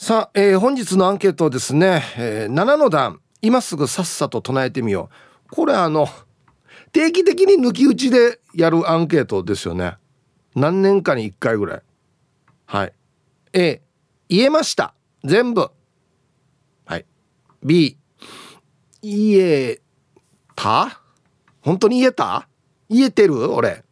さあ、えー、本日のアンケートですね、えー、7の段今すぐさっさと唱えてみよう。これあの定期的に抜き打ちでやるアンケートですよね。何年かに1回ぐらい。はい。A 言えました。全部。はい。B 言えた？本当に言えた？言えてる？俺。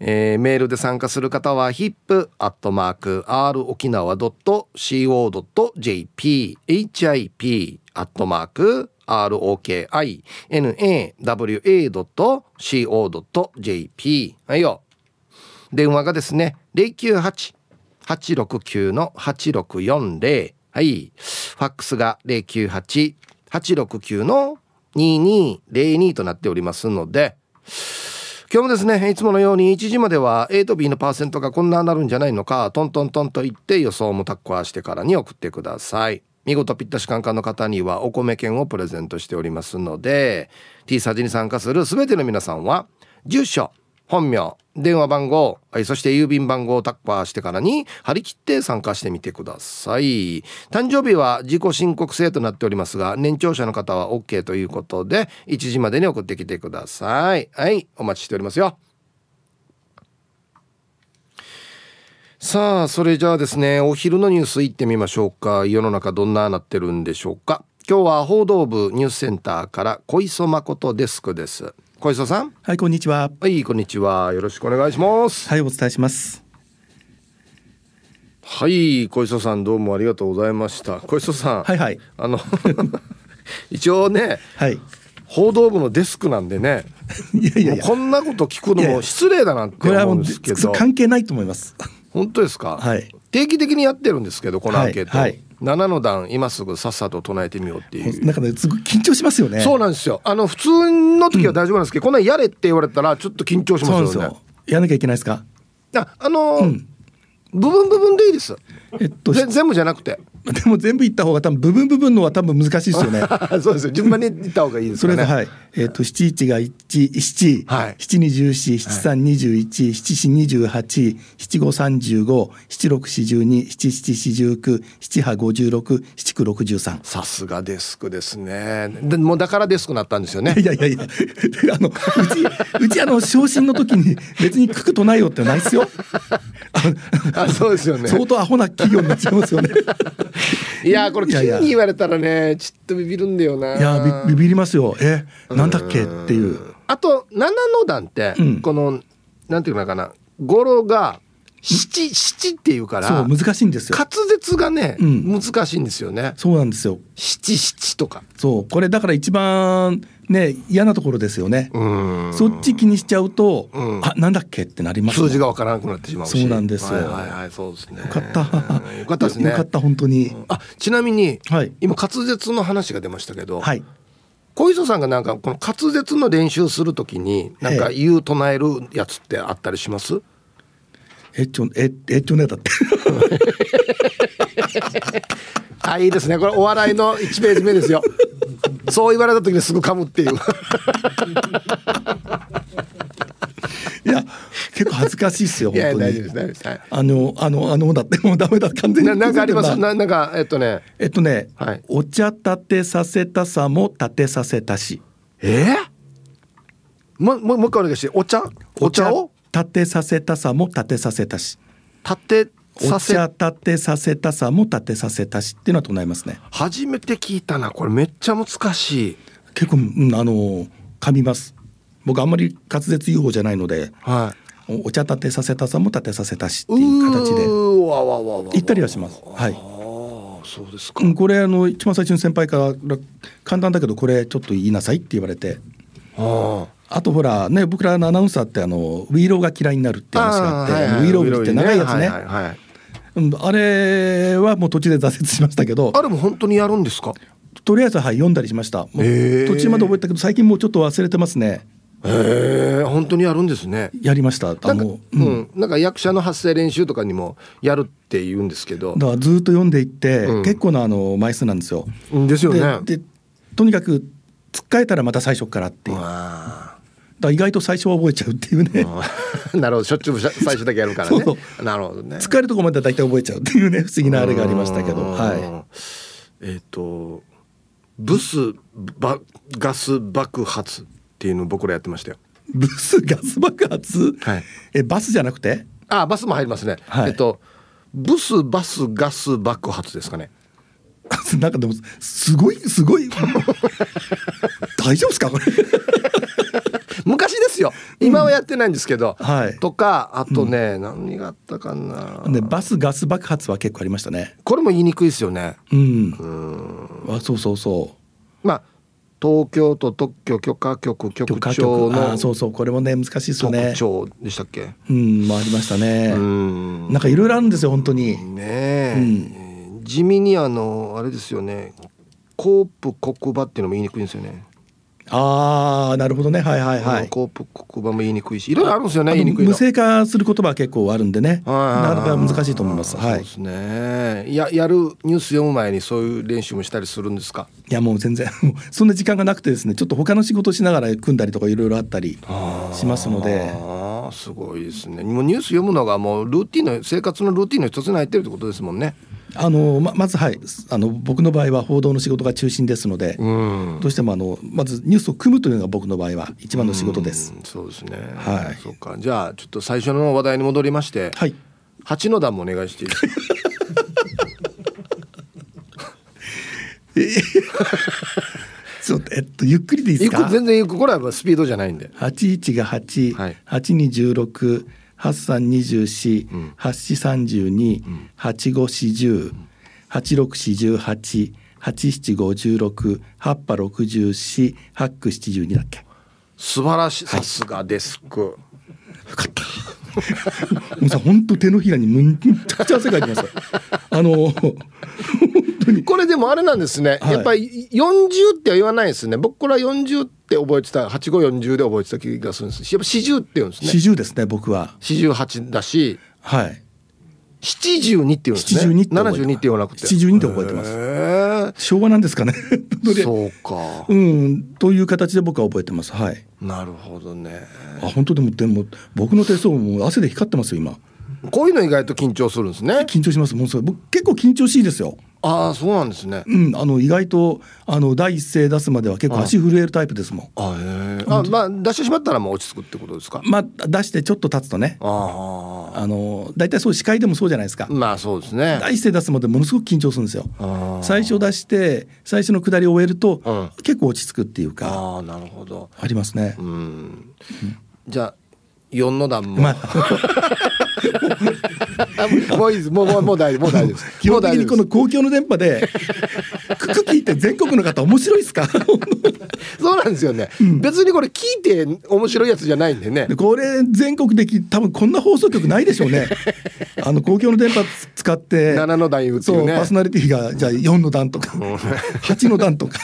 えー、メールで参加する方は hip.r 沖縄 .co.jp hip アットマーク ROKINAWA.co.jp はいよ。電話がですね098-869-8640はい。ファックスが098-869の2202となっておりますので今日もですねいつものように1時までは A と B のパーセントがこんななるんじゃないのかトントントンと言って予想もタッコアしてからに送ってください。見事ぴったしカンカンの方にはお米券をプレゼントしておりますので T サージに参加する全ての皆さんは住所本名電話番号、はい、そして郵便番号をタッパーしてからに張り切って参加してみてください。誕生日は自己申告制となっておりますが年長者の方は OK ということで1時までに送ってきてください。はいお待ちしておりますよ。さあそれじゃあですねお昼のニュースいってみましょうか。世の中どんななってるんでしょうか。今日は報道部ニュースセンターから小磯誠デスクです。小磯さん。はいこんにちは。はいこんにちは。よろしくお願いします。はいお伝えします。はい小磯さんどうもありがとうございました。小磯さんはいはい。あの 一応ねはい。報道部のデスクなんでね いやいやこんなこと聞くのも失礼だなって思うんですけど。関係ないと思います。本当ですか、はい、定期的にやってるんですけどこのアンケート、はいはい7の段今すぐさっさと唱えてみようっていう。なんかねすごい緊張しますよね。そうなんですよ。あの普通の時は大丈夫なんですけど、うん、こんなんやれって言われたらちょっと緊張しますよね。やらなきゃいけないですか？ああのーうん、部分部分でいいですえっと全部じゃなくてでも全部言った方が多分部分部分のは多分難しいですよね。そうですよ。順番に言った方がいいですね。それではい。えっ、ー、と七一が一七、七二十四、七三二十一、七四二十八、七五三十五、七六四十二、七七四十九、七八五十六、七九六十三。さすがデスクですね。でもだからデスクなったんですよね。いやいやいや。あのうちうちあの昇進の時に別に書くとないよってないですよ。あ そうですよね。相当アホな企業になっちゃいますよね。いやこれ急に言われたらねちょっとビビるんだよな。いやビビりますよ。えなんだっけ？っていう。あと七の段って、うん、このなんていうのかな語呂が七七っていうからそう難しいんですよ。滑舌がね、うん、難しいんですよね。そうなんですよ。七七とか。そうこれだから一番ね嫌なところですよね。そっち気にしちゃうと、うん、あなんだっけってなります、数字がわからなくなってしまうそうなんですよ、はいはいはいそうですね。よかった。よかったですね。よかった本当に、あちなみに、はい、今滑舌の話が出ましたけど、はい。小磯さんがなんかこの滑舌の練習するときになんか言う唱えるやつってあったりします？えっちょええっちょねだって あいいですねこれお笑いの1ページ目ですよそう言われた時にすぐ噛むっていういや結構恥ずかしいですよ本当に。大丈夫です大丈夫です。はい、あのあのあのだってもうダメだ完全に。なんかあります？ななんかえっとねえっとね、はい、お茶立てさせたさも立てさせたし。え？ー、もももう一回お願いしてお茶？お茶を？立てさせたさも立てさせたし。立てお茶立てさせたさも立てさせたしっていうのは唱えますね。初めて聞いたなこれめっちゃ難しい。結構、うん、あの噛みます。僕あんまり滑舌言う方じゃないので、はい、お茶立てさせたさも立てさせたしっていう形で言ったりはします。はい。そうですか。これあの一番最初に先輩から簡単だけどこれちょっと言いなさいって言われて。ああとほらね僕らのアナウンサーってあのウィーローが嫌いになるって話があって、はいはい、ウィーローって長いやつね。はいはいはいうん、あれはもう途中で挫折しましたけど。あれも本当にやるんですか？とりあえずはい読んだりしました。途中まで覚えたけど最近もうちょっと忘れてますね。へえ本当にやるんですね。やりました。あのうん、なんか役者の発声練習とかにもやるって言うんですけど。だからずっと読んでいって、うん、結構なあの枚数なんですよ。ですよね。でとにかくつっかえたらまた最初からっていうだ意外と最初は覚えちゃうっていうね。なるほど。しょっちゅう最初だけやるからね。なるほどね。疲れるとこまでは大体覚えちゃうっていうね不思議なあれがありましたけど。はい。えっ、ー、とブスバガス爆発っていうの僕らやってましたよ。ブスガス爆発、はい、えバスじゃなくて？あバスも入りますね、はい、えっとブスバスガス爆発ですかね。なんかでもすごいすごい。大丈夫ですか？これ昔ですよ。今はやってないんですけど、うん、はい、とかあとね、うん、何があったかな、ね、バスガス爆発は結構ありましたね。これも言いにくいですよね。うん。うん。あそうそうそう。まあ東京都特許許可局局長のそうそう。これもね難しいですよね。でしたっけ？うんもありましたね。うん。なんかいろいろあるんですよ本当に。ねえ、うん。地味にあのあれですよね。コープ黒馬っていうのも言いにくいんですよねああなるほどね。はいはいはい。コープ黒馬も言いにくいしいろいろあるんですよね無声化する言葉は結構あるんでねなかなか難しいと思いますはいそうですねややるニュース読む前にそういう練習もしたりするんですかいやもう全然そんな時間がなくてですねちょっと他の仕事しながら組んだりとかいろいろあったりしますのでああすごいですねもうニュース読むのがもうルーティンの生活のルーティンの一つに入ってるってことですもんねあのままずはいあの僕の場合は報道の仕事が中心ですので、うん、どうしてもあのまずニュースを組むというのが僕の場合は一番の仕事です。うそうですね。はい。そうか。じゃあちょっと最初の話題に戻りまして、はい。八の段もお願いしていいですか？ちょっとえっとゆっくりでいいですか？全然ゆっくこれはスピードじゃないんで。八一が八、八二十六。八三二十四、八四三十二、八五四十、八六四十八、八七五十六、八波六十四、八九七十二だっけ？素晴らしい、さすがデスク。よかった。もうさ本当手のひらにむちゃくちゃ汗かいてます。あのこれでもあれなんですね、はい、やっぱり40っては言わないですね。僕これは40って覚えてた8540で覚えてた気がするんです。やっぱ40って言うんですね。40ですね僕は。48だしはい。72って言うんですね。72って72って言わなくて。72って覚えてます。昭和なんですかね。そうか。うんという形で僕は覚えてます。はい。なるほどね。あ本当でもでも僕の手相も汗で光ってますよ今。こういうの意外と緊張するんですね。緊張します。もうそれ僕結構緊張しいですよああそうなんですね。うん、あの意外とあの第一声出すまでは結構足震えるタイプですもん。あへあまあ出してしまったらもう落ち着くってことですか？まあ出してちょっと経つとね。ああの大体そう司会でもそうじゃないですか。まあそうですね。第一声出すまでものすごく緊張するんですよ。最初出して最初の下りを終えると、うん、結構落ち着くっていうか。ああなるほど。ありますね。うん。じゃあ四の段も。まあ もういいです。もうもうもう大丈夫。もう大丈夫です。基本的にこの公共の電波でクク 聞いて全国の方面白いですか？そうなんですよね、うん、別にこれ聞いて面白いやつじゃないんでね。これ全国的多分こんな放送局ないでしょうね。あの公共の電波使って七の段言うっていうね。パーソナリティがじゃあ四の段とか八の段とか。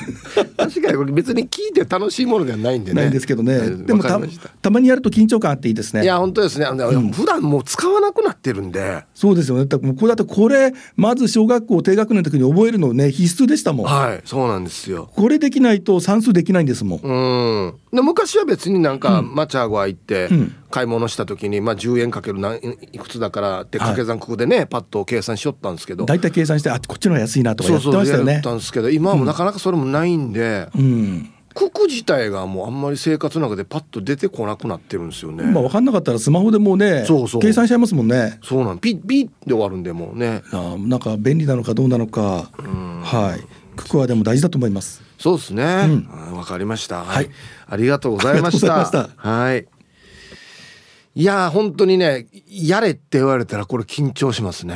確かにこれ別に聞いて楽しいものではないんでね。ないんですけどね。でもたたまにやると緊張感あっていいですね。いや本当ですね。うん、普段もう使わなくなってるんで。そうですよね。だこれだってこれまず小学校低学年の時に覚えるのね必須でしたもん。はいそうなんですよ。これできないと算数できないんですもん。うん。で昔は別になんか、マチャーゴア行って、買い物した時に、まあ、10円かける何いくつだからって掛け算ここでね、はい、パッと計算しよったんですけど大体計算してあこっちの方が安いなとかやってましたよね。そうそうったんですけど今はもうなかなかそれもないんで。うん、うん九九自体がもうあんまり生活の中でパッと出てこなくなってるんですよね。まあ分かんなかったらスマホでもうねそうそう計算しちゃいますもんね。そうなんピッピッで終わるんでもうね。あなんか便利なのかどうなのか。はい九九はでも大事だと思います。そうですね。わ、うん、かりました。はい、ありがとうございました。したはい。いや本当にねやれって言われたらこれ緊張しますね。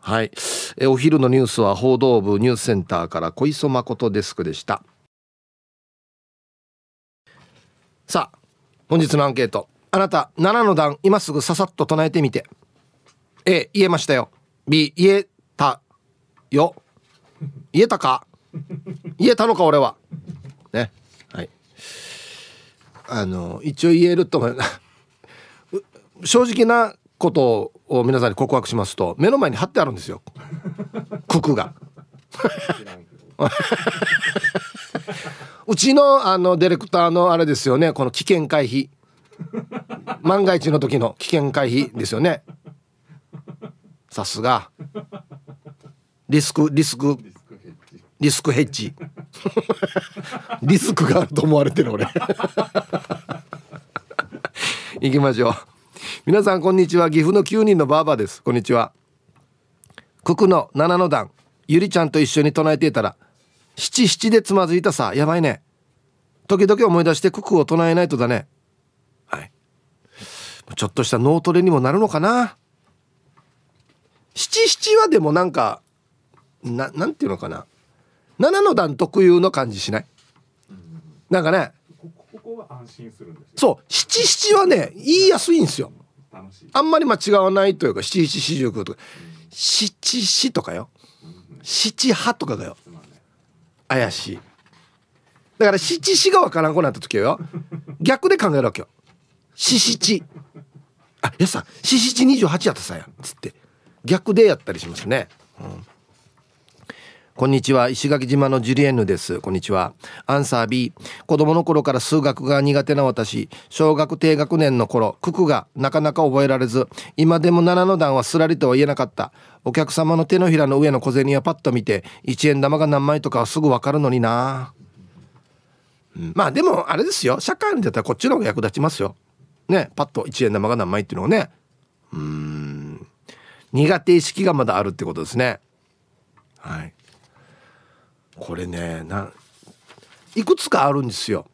はい。えお昼のニュースは報道部ニュースセンターから小磯誠デスクでした。さあ本日のアンケート。あなた7の段今すぐささっと唱えてみて。A 言えましたよ。B 言えたよ。言えたか？言えたのか俺は。ね。はい。あの一応言えると思う。正直なことを皆さんに告白しますと目の前に貼ってあるんですよ。ククが。うちのあのディレクターのあれですよね。この危険回避。万が一の時の危険回避ですよね。さすが。リスクリスク。リスクヘッジ。リスクがあると思われてる俺。行きましょう。皆さんこんにちは。岐阜の9人のバーバーです。こんにちは。九九の七の段。ゆりちゃんと一緒に唱えていたら七七でつまずいたさやばいね。時々思い出して九九を唱えないとだね。はい。ちょっとした脳トレにもなるのかな。七七はでもなんかななんていうのかな。七の段特有の感じしない？なんかね。そう。七七はね言いやすいんですよ。あんまり間違わないというか七七四十九とか。七七とかよ。七派とかがよ怪しい。だから七七が分からんくなった時よ。逆で考えるわけよ。七七あやさ七七二十八やったさや。つって。逆でやったりしますね、うん。こんにちは。石垣島のジュリエンヌです。こんにちは。アンサー B 子供の頃から数学が苦手な私。小学低学年の頃九九がなかなか覚えられず今でも7の段はすらりとは言えなかった。お客様の手のひらの上の小銭はパッと見て1円玉が何枚とかはすぐ分かるのにな、うん、まあでもあれですよ。社会に出たらこっちの方が役立ちますよ。ね。パッと1円玉が何枚っていうのをね。うん。苦手意識がまだあるってことですね。はい。これねないくつかあるんですよ。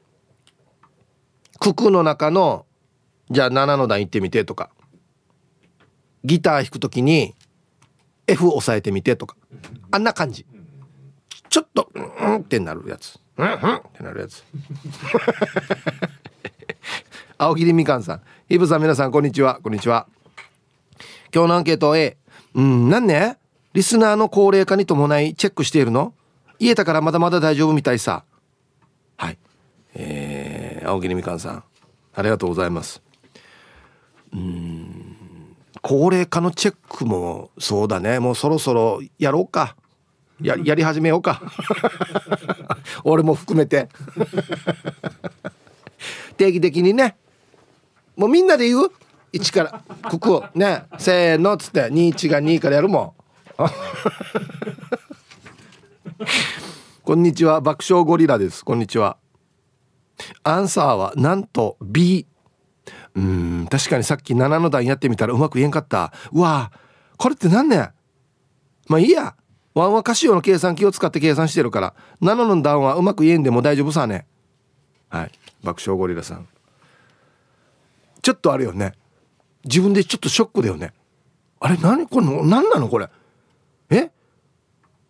九九の中のじゃあ7の段行ってみてとか。ギター弾くときに F 押さえてみてとか。あんな感じ。ちょっとうんってなるやつ。うんうんってなるやつ。青桐みかんさん。イブさん皆さんこんにちは。こんにちは。今日のアンケート A うんなんね？リスナーの高齢化に伴いチェックしているの？言えたからまだまだ大丈夫みたいさ。はい。えー、青桐みかんさんありがとうございます。うん高齢化のチェックもそうだね。もうそろそろやろうか。ややり始めようか。俺も含めて。定期的にね。もうみんなで言う？1から。ここね。せーの。っつって。21が2からやるもん。こんにちは爆笑ゴリラです。こんにちは。アンサーはなんと B うん確かにさっき7の段やってみたらうまく言えんかった。うわこれって何ねまあいいや。ワンはカシオの計算機を使って計算してるから7の段はうまく言えんでも大丈夫さねはい。爆笑ゴリラさん。ちょっとあるよね。自分でちょっとショックだよね。あれ何これ何なのこれ？え？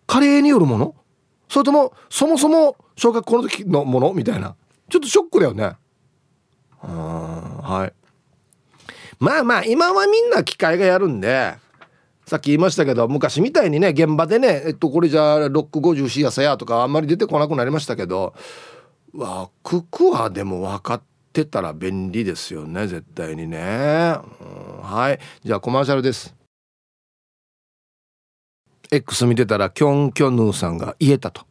加齢によるもの？それともそもそも小学校の時のものみたいな。ちょっとショックだよね。はい。まあまあ今はみんな機械がやるんでさっき言いましたけど昔みたいにね現場でねえっとこれじゃあロック50やさやとかあんまり出てこなくなりましたけどわククはでも分かってたら便利ですよね絶対にね、はい。じゃあコマーシャルです。X 見てたらキョンキョンヌーさんが言えたと。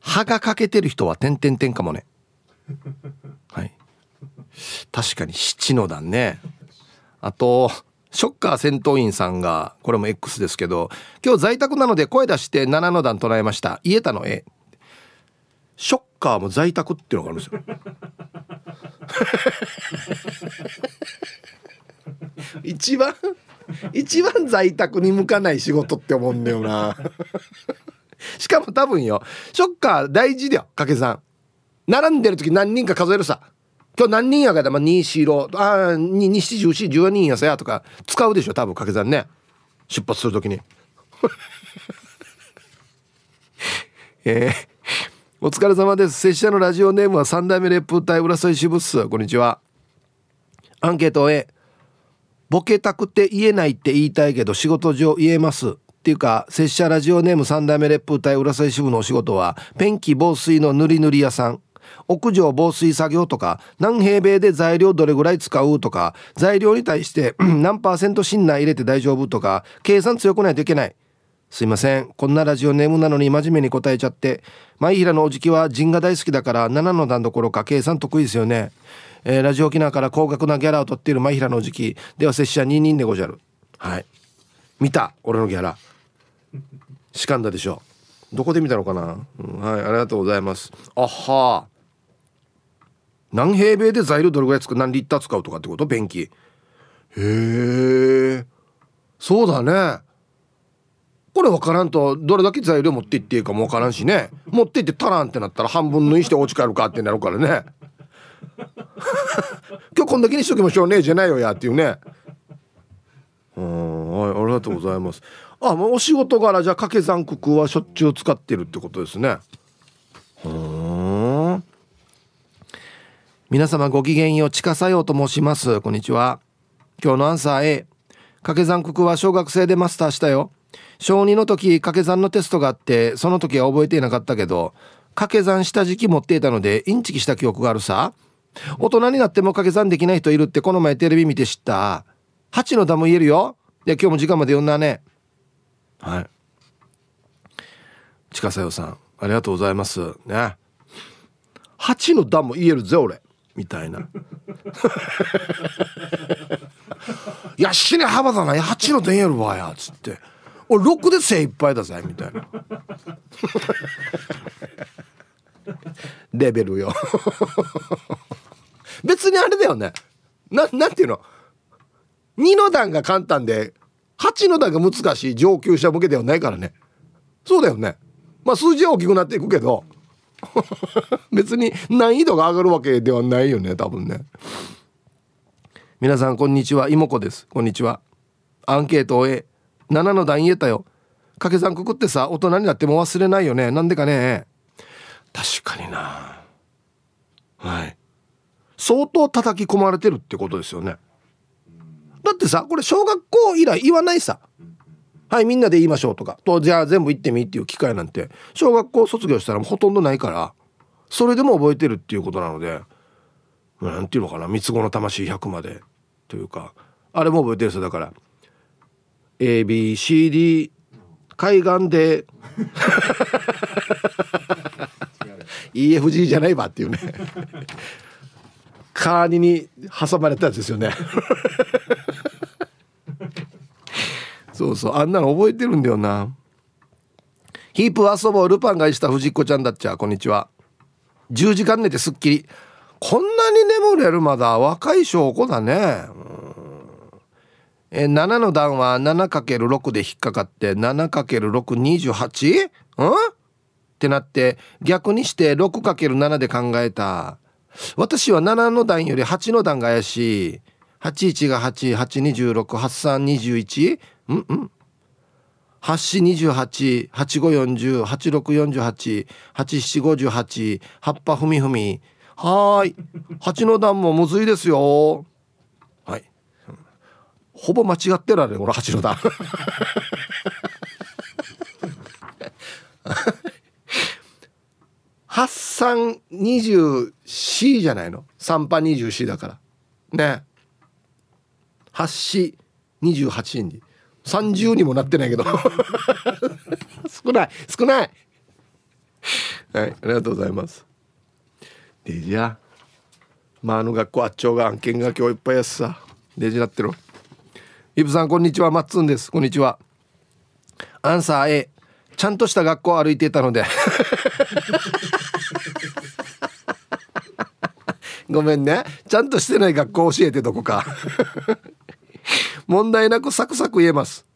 歯が欠けてる人は点々点かもね。はい。確かに七の段ね。あとショッカー戦闘員さんがこれも X ですけど今日在宅なので声出して7の段唱えました。言えたの？絵ショッカーも在宅っていうのがあるんですよ。一番一番在宅に向かない仕事って思うんだよな。しかも多分よショッカー大事だよ掛け算。並んでる時何人か数えるさ。今日何人やからまあ2四ああ2 7 1 4 14人やさやとか使うでしょ多分掛け算ね。出発する時に。えー、お疲れ様です。拙者のラジオネームは三代目レップ隊浦添支部っす。こんにちは。アンケート A ボケたくて言えないって言いたいけど仕事上言えます。っていうか拙者ラジオネーム三代目烈風隊浦添支部のお仕事はペンキ防水の塗り塗り屋さん。屋上防水作業とか何平米で材料どれぐらい使うとか材料に対して何パーセント芯内入れて大丈夫とか計算強くないといけない。すいません。こんなラジオネームなのに真面目に答えちゃって。舞平のおじきは陣が大好きだから7の段どころか計算得意ですよね、えー、ラジオ沖縄から高額なギャラを取っている舞平のおじきでは拙者2人でごじゃる。はい。見た俺のギャラ。しかんだでしょ。どこで見たのかな、うん、はいありがとうございます。あは何平米で材料どれぐらい使う何リッター使うとかってこと？便器へえそうだね。これ分からんとどれだけ材料持っていっていいかも分からんしね。持っていって足らんってなったら半分縫いしてお家帰るかってなるからね。今日こんだけにしときましょうねじゃないよやっていうね。うんはいありがとうございます。あもうお仕事柄じゃ掛け算九九はしょっちゅう使ってるってことですね。うん。皆様ごきげんよう近さようと申します。こんにちは。今日のアンサー A 掛け算九九は小学生でマスターしたよ。小2の時掛け算のテストがあってその時は覚えていなかったけど掛け算した時期持っていたのでインチキした記憶があるさ。大人になっても掛け算できない人いるってこの前テレビ見て知った。8の段も言えるよ。いや今日も時間まで読んだね。はい。近さよさんありがとうございます。ね。8の段も言えるぜ俺。みたいな。いや死ね幅だな。8の段言えるわやつって。俺6で精一杯だぜみたいな。レベルよ。別にあれだよね。ななんていうの？2の段が簡単で8の段が難しい上級者向けではないからね。そうだよね。まあ数字は大きくなっていくけど。別に難易度が上がるわけではないよね多分ね。皆さんこんにちは。妹子です。こんにちは。アンケートを終え7の段言えたよ。掛け算くくってさ大人になっても忘れないよね。なんでかね。確かにな。はい。相当叩き込まれてるってことですよね。だってさこれ小学校以来言わないさ。はいみんなで言いましょうとか。とじゃあ全部言ってみっていう機会なんて。小学校卒業したらほとんどないからそれでも覚えてるっていうことなので何ていうのかな三つ子の魂100まで。というかあれも覚えてるさだから ABCD 海岸で EFG じゃないわっていうねカーニに挟まれたやつですよね。そうそうあんなの覚えてるんだよな。ヒープ遊ぼうルパンがした藤子ちゃんだっちゃ。こんにちは。10時間寝てすっきり。こんなに眠れるまだ。若い証拠だね。え7の段は 7×6 で引っかかって。7×628? うん？ってなって逆にして 6×7 で考えた。私は7の段より8の段が怪しい81が88268321うんうん8428、8540、8648、8758、葉っぱふみふみ。はーい。8の段もむずいですよ。はい。ほぼ間違ってられこの8の段。八三二十 C じゃないの？三波二十 C だから。ね。八四二十八に。30にもなってないけど。少ない。少ない。はいありがとうございます。デジャまああの学校あっちょうが案件が今日いっぱいやすさ。デジなってるイブさんこんにちは。マッツンです。こんにちは。アンサー A ちゃんとした学校を歩いていたので。ごめんね。ちゃんとしてない学校教えてどこか。問題なくサクサク言えます。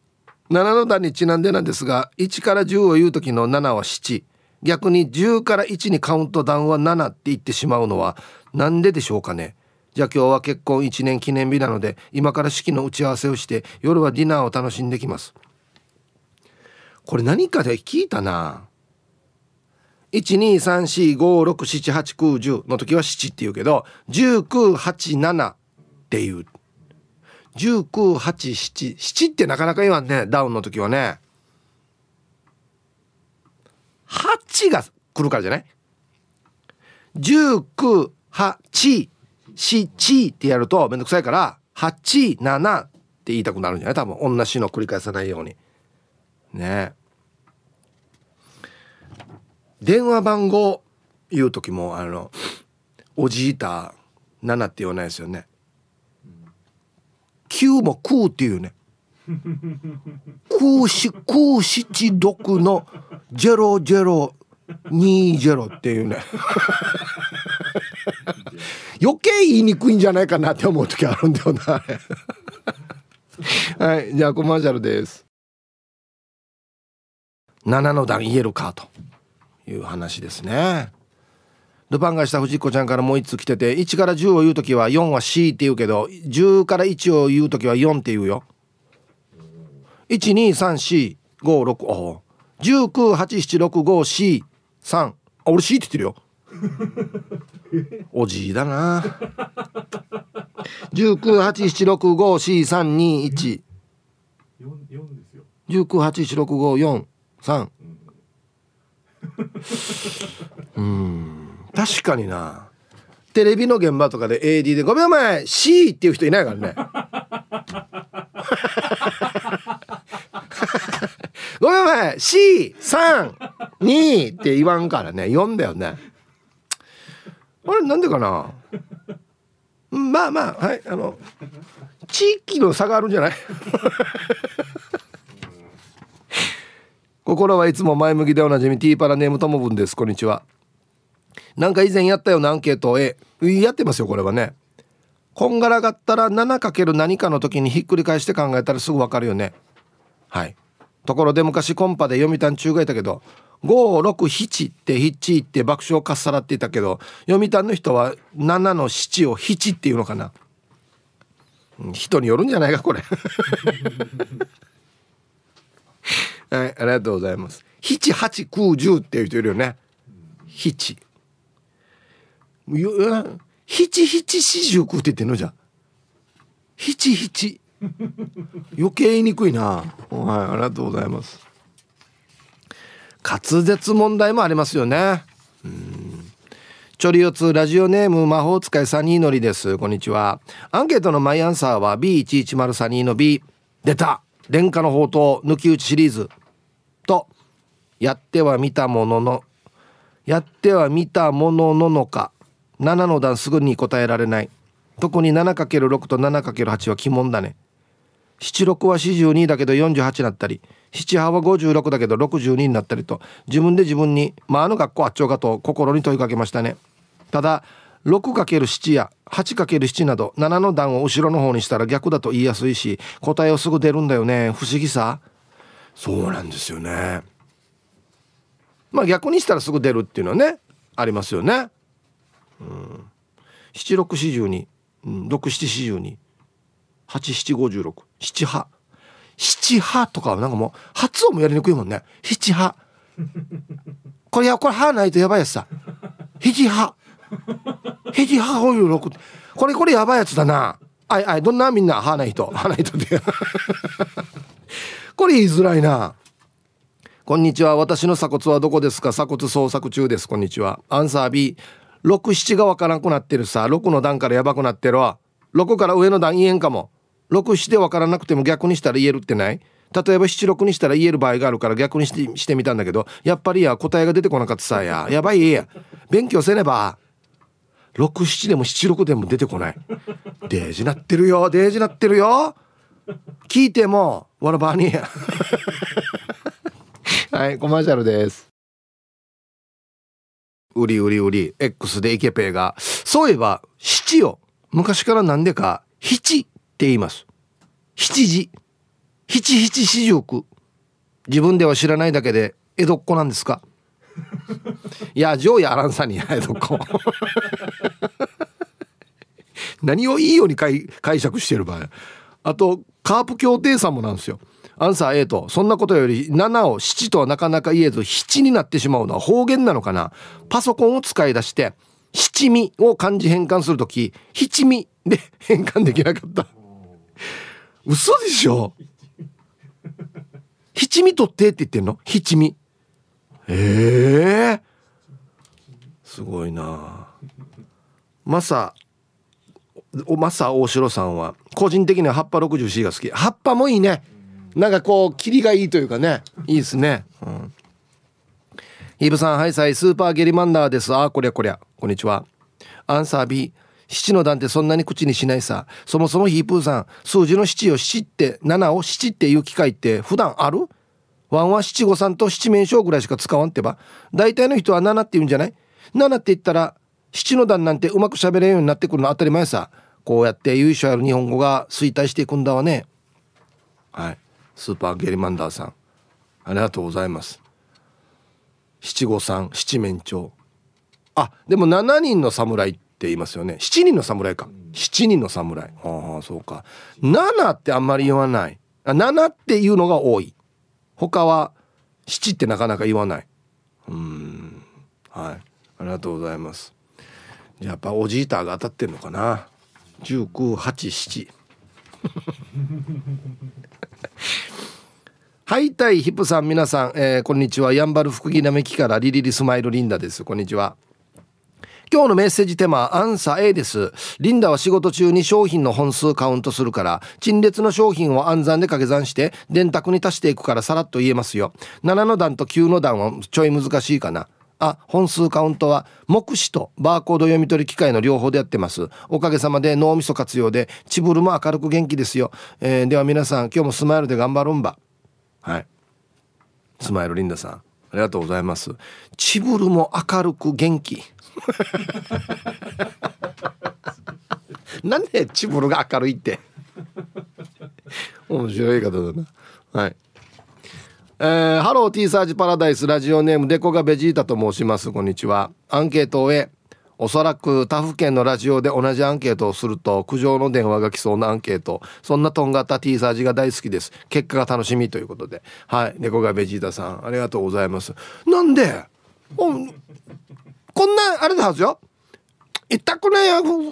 7の段にちなんでなんですが1から10を言う時の7は7逆に10から1にカウントダウンは7って言ってしまうのは何ででしょうかね。じゃあ今日は結婚1年記念日なので今から式の打ち合わせをして夜はディナーを楽しんできます。これ何かで聞いたな。12345678910の時は7って言うけど1987っていう。1987ってなかなか言わんねダウンの時はね。8が来るからじゃない？1987ってやるとめんどくさいから87って言いたくなるんじゃない？多分同じの繰り返さないように。ね。え電話番号言う時もあのおじいた7って言わないですよね。9も9っていうね。空し空七六のゼロゼロ二ゼロっていうね。余計言いにくいんじゃないかなって思う時あるんだよな はいじゃあコマーシャルです。7の段言えるかと。いう話ですね。ルパンがした藤子ちゃんからもう1つ来てて1から10を言う時は4は C って言うけど10から1を言う時は4って言うよ。12345 6お198765 C3 あ俺 C って言ってるよ。おじいだな。198765C321 19876543 うん。確かにな。テレビの現場とかで AD で5秒前 C っていう人いないからね。ごめん前 C32 って言わんからね。読んだよね。あれなんでかな？まあまあはいあの地域の差があるんじゃない？心はいつも前向きでおなじみティーパラネームともぶんです。こんにちは。なんか以前やったようなアンケート。をやってますよこれはね。こんがらがったら 7× 何かの時にひっくり返して考えたらすぐ分かるよね。はい。ところで昔コンパで読谷中がいたけど567ってヒッチって爆笑かっさらっていたけど読谷の人は7の7を七っていうのかな。人によるんじゃないかこれ。はいありがとうございます。七八九十っていう人いるよね。七。七七四十九って言ってんの？じゃ七七。余計言いにくいな。はいありがとうございます。滑舌問題もありますよね。うん。チョリオツラジオネーム魔法使いサニーのりです。こんにちは。アンケートのマイアンサーは B110 サニーの B 出た。廉価の宝刀抜き打ちシリーズ。とやっては見たもののやっては見たものののか。7の段すぐに答えられない。特に 7×6 と 7×8 は鬼門だね。76は42だけど48になったり78は56だけど62になったりと自分で自分にまああの学校あっちょうかと心に問いかけましたね。ただ 6×7 や 8×7 など7の段を後ろの方にしたら逆だと言いやすいし答えをすぐ出るんだよね。不思議さ。そうなんですよね。まあ逆にしたらすぐ出るっていうのはねありますよね。うん。7642、うん、6742 8756七波七波とかはなんかもう発音もやりにくいもんね。七波これやこれ歯ないとやばいやつさ。七波七波ほいう六。これこれやばいやつだな。あいあいどんなみんな歯ないと歯ないとってこれ言いづらいな。こんにちは。私の鎖骨はどこですか？鎖骨捜索中です。こんにちは。アンサー B 67がわからんくなってるさ。6の段からやばくなってるわ。6から上の段言えんかも。67で分からなくても逆にしたら言えるってない？例えば76にしたら言える場合があるから逆にしてしてみたんだけどやっぱりや答えが出てこなかったさや。やばいや。勉強せねば。67でも76でも出てこない。デージなってるよ。デージなってるよ。聞いてもわらばにや。はいコマーシャルです。売り売り売り X でイケペイが。そういえば七を昔からなんでか七って言います。七時七七四十九自分では知らないだけで江戸っ子なんですか？いやジョーやアランさんに江戸っ子。何をいいように解釈してる場合あとカープ協定さんもなんですよ。アンサー A とそんなことより7を7とはなかなか言えず7になってしまうのは方言なのかな。パソコンを使い出して七味を漢字変換するとき七味で変換できなかった。嘘でしょ？七味取ってって言ってんの？七味。ええ。ー、すごいな。マサマサ大城さんは個人的には葉っぱ64が好き葉っぱもいいねなんかこう霧がいいというかねいいですね、うん、ヒブさん、ハイサイ、スーパーゲリマンダーです。あ、こりゃこりゃ。こんにちは。アンサー B。七の段ってそんなに口にしないさ。そもそもヒープーさん、数字の七を七って、七を七っていう機会って普段ある？ワンは七五三と七面称ぐらいしか使わんってば。大体の人は七って言うんじゃない？七って言ったら、七の段なんてうまく喋れんようになってくるの当たり前さ。こうやって由緒ある日本語が衰退していくんだわね。はい。スーパーゲリマンダーさん。ありがとうございます。七五三七面鳥。あでも7人の侍って言いますよね。7人の侍か。7人の侍。ああそうか。7ってあんまり言わない。あ7っていうのが多い。他は7ってなかなか言わない。うん。はい。ありがとうございます。やっぱおじいたーが当たってんのかな1987はいたいヒップさん皆さん、えー、こんにちは。やんばる福木並木からリリリスマイルリンダです。こんにちは。今日のメッセージテーマアンサー A です。リンダは仕事中に商品の本数カウントするから陳列の商品を暗算で掛け算して電卓に足していくからさらっと言えますよ。7の段と9の段はちょい難しいかな。あ、本数カウントは目視とバーコード読み取り機械の両方でやってます。おかげさまで脳みそ活用で、チブルも明るく元気ですよ。えー、では皆さん、今日もスマイルで頑張るんば。はいスマイルリンダさんありがとうございますチブルも明るく元気 なんでチブルが明るいって面白い方だなはいえー、ハロー T サージパラダイスラジオネームデコがベジータと申します。こんにちは。アンケートを終えおそらく他府県のラジオで同じアンケートをすると苦情の電話が来そうなアンケート。そんなとんがった T サージが大好きです。結果が楽しみということで。はい。猫がベジータさんありがとうございます。なんでこんなあれだはずよ。いったくね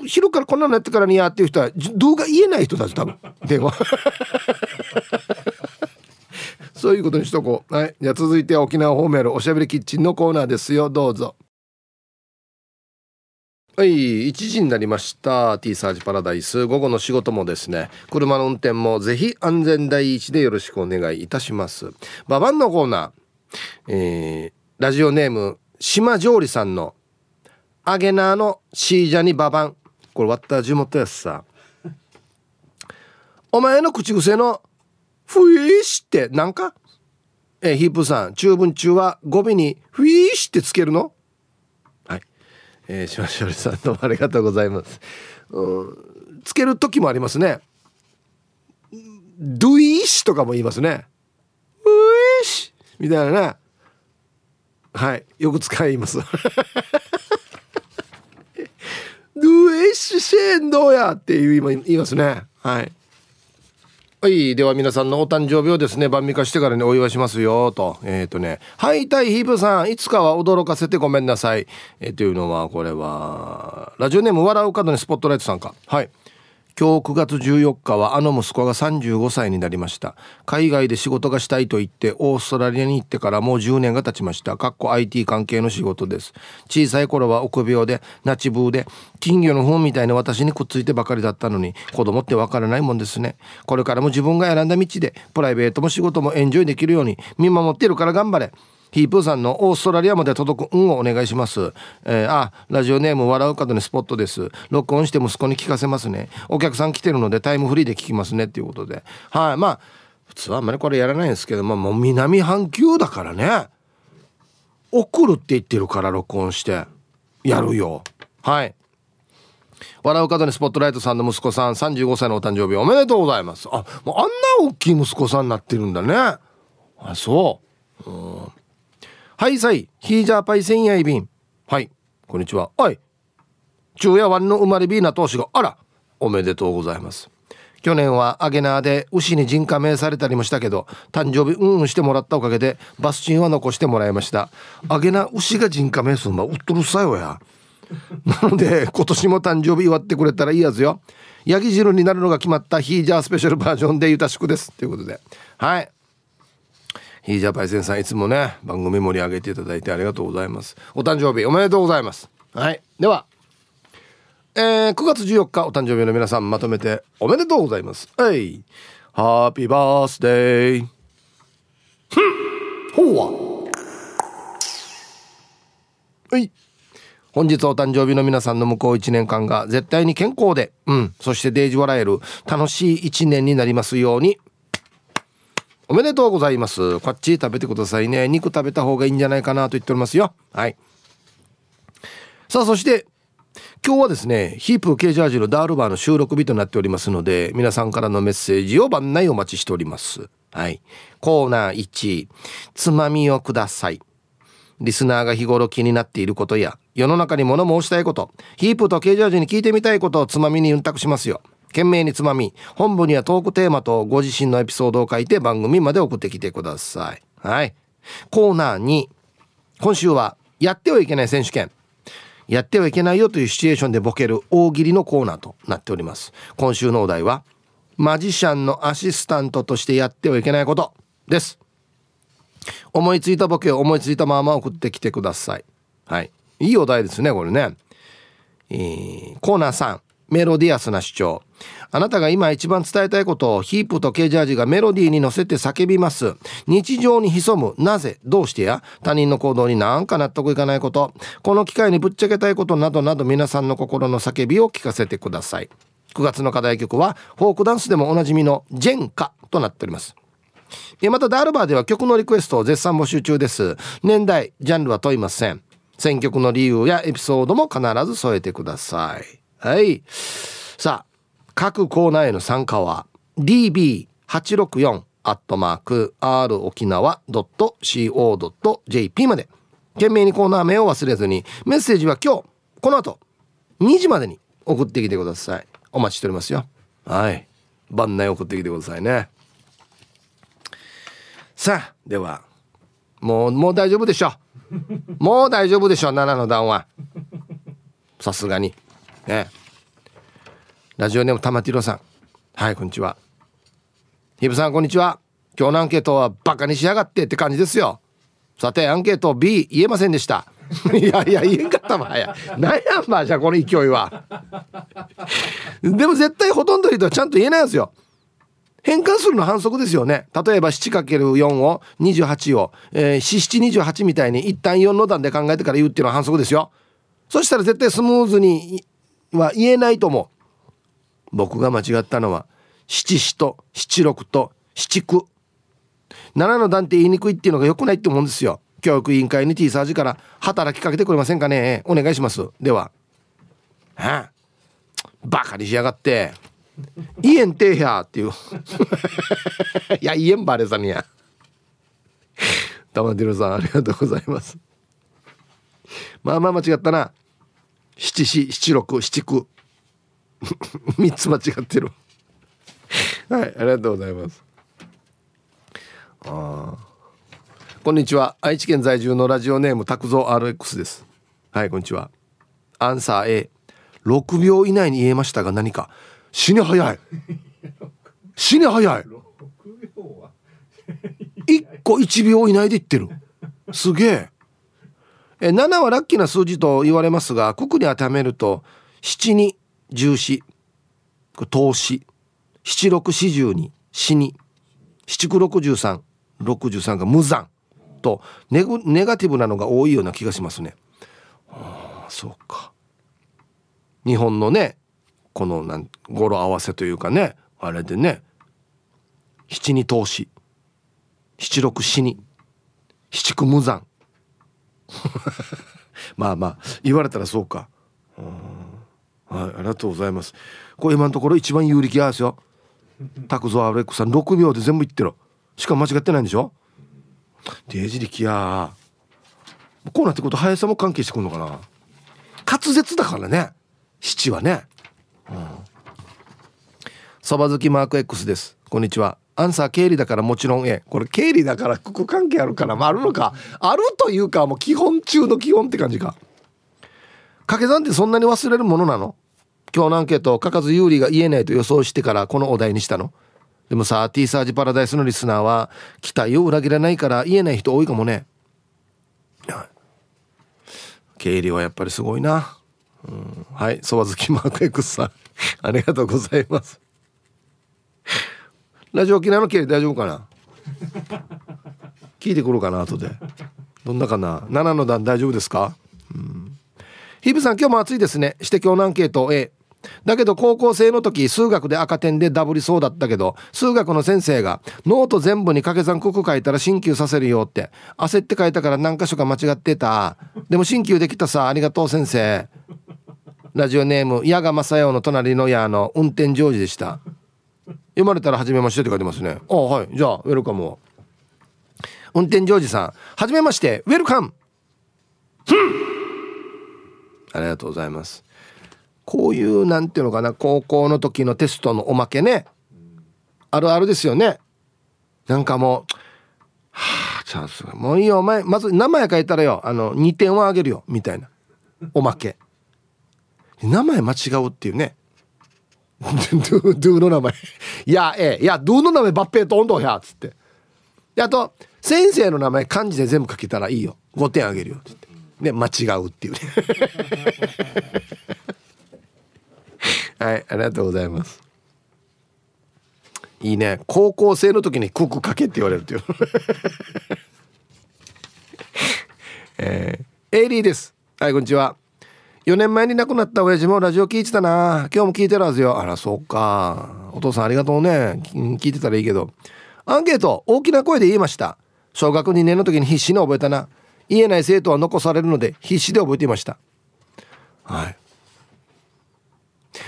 昼からこんなのやってからにやっていう人は動画言えない人たち多分。電話。そういうことにしとこう。はい。じゃあ続いて沖縄方面のおしゃべりキッチンのコーナーですよ。どうぞ。はい。1時になりました。T サージパラダイス。午後の仕事もですね。車の運転もぜひ安全第一でよろしくお願いいたします。ババンのコーナー、えー、ラジオネーム島上里さんのアゲナーのシージャニババンこれ割った地元やつさ。お前の口癖のフィーシってなんか？えー、ヒープさん中文中は語尾にフィーシってつけるの？えー、しましょりさんどうもありがとうございます。うん、つける時もありますね。ドゥイーシとかも言いますね。ウイーシみたいなね。はい。よく使います。ドゥイシシェンドやっていう言いますね。はい。はい。では皆さんのお誕生日をですね、晩味化してからね、お祝いしますよ、と。えっ、ー、とね、はい、タイヒープさん、いつかは驚かせてごめんなさい。えー、というのは、これは、ラジオネーム笑う角にスポットライトさんか。はい。今日9月14日はあの息子が35歳になりました。海外で仕事がしたいと言ってオーストラリアに行ってからもう10年が経ちました。かっこ IT 関係の仕事です。小さい頃は臆病でナチブーで金魚の糞みたいな私にくっついてばかりだったのに子供ってわからないもんですね。これからも自分が選んだ道でプライベートも仕事もエンジョイできるように見守ってるから頑張れ。ヒープーさんのオーストラリアまで届く運をお願いします。えー、あ、ラジオネーム笑う方にスポットです。録音して息子に聞かせますね。お客さん来てるのでタイムフリーで聞きますねっていうことで。はい、まあ、普通はあんまりこれやらないんですけど、まあもう南半球だからね。送るって言ってるから録音して。やるよ。はい。笑う方にスポットライトさんの息子さん35歳のお誕生日おめでとうございます。あ、もうあんな大きい息子さんになってるんだね。あ、そう。うんはいさい、ヒージャーパイセンヤイビン。はい、こんにちは。はい。昼夜湾の生まれビーナ投資が、あら、おめでとうございます。去年はアゲナーで牛に人家名されたりもしたけど、誕生日うんうんしてもらったおかげで、バスチンは残してもらいました。アゲナ牛が人家名すんば、うっとるさよや。なので、今年も誕生日祝ってくれたらいいやつよ。ヤギ汁になるのが決まったヒージャースペシャルバージョンでゆたしくです。ということで。はい。ヒージャパイセンさんいつもね番組盛り上げていただいてありがとうございます。お誕生日おめでとうございます。はい。ではえー、9月14日お誕生日の皆さんまとめておめでとうございます。はい。ハッピーバースデーふん。ほうは。はい。本日お誕生日の皆さんの向こう1年間が絶対に健康で、うん、そしてデージ笑える楽しい1年になりますように。おめでとうございます。こっち食べてくださいね。肉食べた方がいいんじゃないかなと言っておりますよ。はい。さあ、そして、今日はですね、ヒープケージャージのダールバーの収録日となっておりますので、皆さんからのメッセージを番内お待ちしております。はい。コーナー1、つまみをください。リスナーが日頃気になっていることや、世の中に物申したいこと、ヒープとケージャージに聞いてみたいことをつまみに運託しますよ。懸命につまみ、本部にはトークテーマとご自身のエピソードを書いて番組まで送ってきてください。はい。コーナー2、今週は、やってはいけない選手権。やってはいけないよというシチュエーションでボケる大喜利のコーナーとなっております。今週のお題は、マジシャンのアシスタントとしてやってはいけないことです。思いついたボケを思いついたまま送ってきてください。はい。いいお題ですね、これね。えー、コーナー3、メロディアスな主張。あなたが今一番伝えたいことをヒープとケージャージがメロディーに乗せて叫びます。日常に潜む、なぜ、どうしてや、他人の行動になんか納得いかないこと、この機会にぶっちゃけたいことなどなど皆さんの心の叫びを聞かせてください。9月の課題曲は、フォークダンスでもおなじみのジェンカとなっております。またダールバーでは曲のリクエストを絶賛募集中です。年代、ジャンルは問いません。選曲の理由やエピソードも必ず添えてください。はい。さあ、各コーナーへの参加は db864 アットマーク r 沖縄 .co.jp まで。懸命にコーナー名を忘れずに、メッセージは今日、この後、2時までに送ってきてください。お待ちしておりますよ。はい。番内送ってきてくださいね。さあ、では、もう、もう大丈夫でしょ。もう大丈夫でしょ、7の段は。さすがに。ね。ラジオネーム玉ティロさん。はい、こんにちは。ヒブさん、こんにちは。今日のアンケートはバカにしやがってって感じですよ。さて、アンケート B 言えませんでした。いやいや、言えんかったわや。なんやんば、じゃこの勢いは。でも絶対ほとんどの人はちゃんと言えないんですよ。変換するの反則ですよね。例えば 7×4 を28を、えー、728みたいに一旦4の段で考えてから言うっていうのは反則ですよ。そしたら絶対スムーズには言えないと思う。僕が間違ったのは、七七と七六と七九。7の段って言いにくいっていうのが良くないって思うんですよ。教育委員会に T サージから働きかけてくれませんかねお願いします。では。はあ、バカにしやがって。言えんてやっていう いや言えんばれさにや玉城さんありがとうございますまあまあ間違ったな七四七六七九。三つ間違ってる。はいありがとうございます。あこんにちは。愛知県在住のラジオネーム拓蔵 RX です。はいこんにちは。アンサー A6 秒以内に言えましたが何か。死に早い。死に早い。1個1秒以内で言ってる。すげええ7はラッキーな数字と言われますが国に当てはめると7に14投資。7642死に7963 63が無残とネネガティブなのが多いような気がしますね。ああそうか。日本のねこのなん語呂合わせというかねあれでね。七に投資。七六死に七九無残。まあまあ言われたらそうか。はいありがとうございます。これ今のところ一番有力やですよ。タクゾアレックさん6秒で全部言ってるしかも間違ってないんでしょ。デージ力や。こうなってこと速さも関係してくるのかな。滑舌だからね。七はね。そば好きマーク X です。こんにちは。アンサー経理だからもちろん A これ経理だからここ関係あるかな、まあ、あるのか。あるというかもう基本中の基本って感じか。掛け算ってそんなに忘れるものなの？今日のアンケート書かず有利が言えないと予想してからこのお題にしたの。でもさ T サージパラダイスのリスナーは期待を裏切らないから言えない人多いかもね経理はやっぱりすごいな。うん、はい。そば好きマーク X さん。ありがとうございます。ラジオ沖縄の経理大丈夫かな？聞いてくるかな後で。どんなかな？7の段大丈夫ですか、うん、日比さん今日も暑いですね。して今日のアンケート A だけど高校生の時数学で赤点でダブりそうだったけど数学の先生がノート全部に掛け算九九書いたら進級させるよって。焦って書いたから何箇所か間違ってた。でも進級できたさありがとう先生。ラジオネーム矢賀正代の隣の矢の運転ジョージでした。読まれたら初めましてって書いてますね。あはい。じゃあウェルカムを。運転ジョージさん。はじめまして。ウェルカム。ありがとうございます。こういうなんていうのかな。高校の時のテストのおまけね。あるあるですよね。なんかもうはあチャンスもういいよ。お前まず名前書いたらよ。あの2点をあげるよ。みたいな。おまけ。名前間違うっていうね。ドゥドゥの名前。いやええ。いやドゥの名前バッペーと温度やつって。であと先生の名前漢字で全部書けたらいいよ。5点あげるよって言って。で間違うっていうね。はいありがとうございます。いいね。高校生の時にククかけって言われるっていう。えー、エイリーです。はいこんにちは。4年前に亡くなった親父もラジオ聞いてたな。今日も聞いてるはずよ。あらそうか。お父さんありがとうね。聞いてたらいいけど。アンケート大きな声で言いました。小学2年の時に必死に覚えたな。言えない生徒は残されるので必死で覚えていました。はい。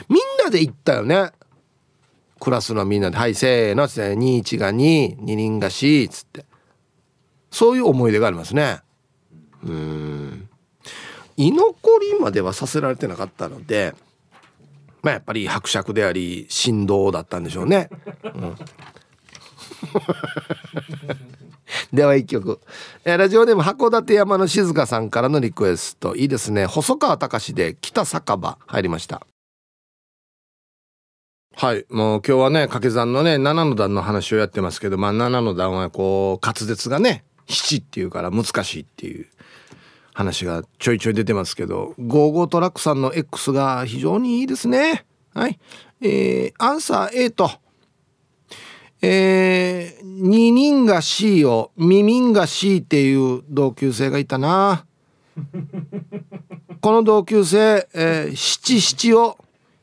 みんなで行ったよね。クラスのみんなで「はいせーの」っつって「21が22人が4」っつって。そういう思い出がありますね。うん。居残りまではさせられてなかったのでまあやっぱり伯爵であり振動だったんでしょうね、うん。では一曲、ラジオネーム函館山の静香さんからのリクエスト。いいですね。細川隆で北酒場。入りました。はい。もう今日はね掛け算のね7の段の話をやってますけどまあ7の段はこう滑舌がね7っていうから難しいっていう。話がちょいちょい出てますけど55トラックさんの X が非常にいいですね。はい。えー、アンサー A と。えー、二人が C を耳が C っていう同級生がいたな。この同級生、えー、七七を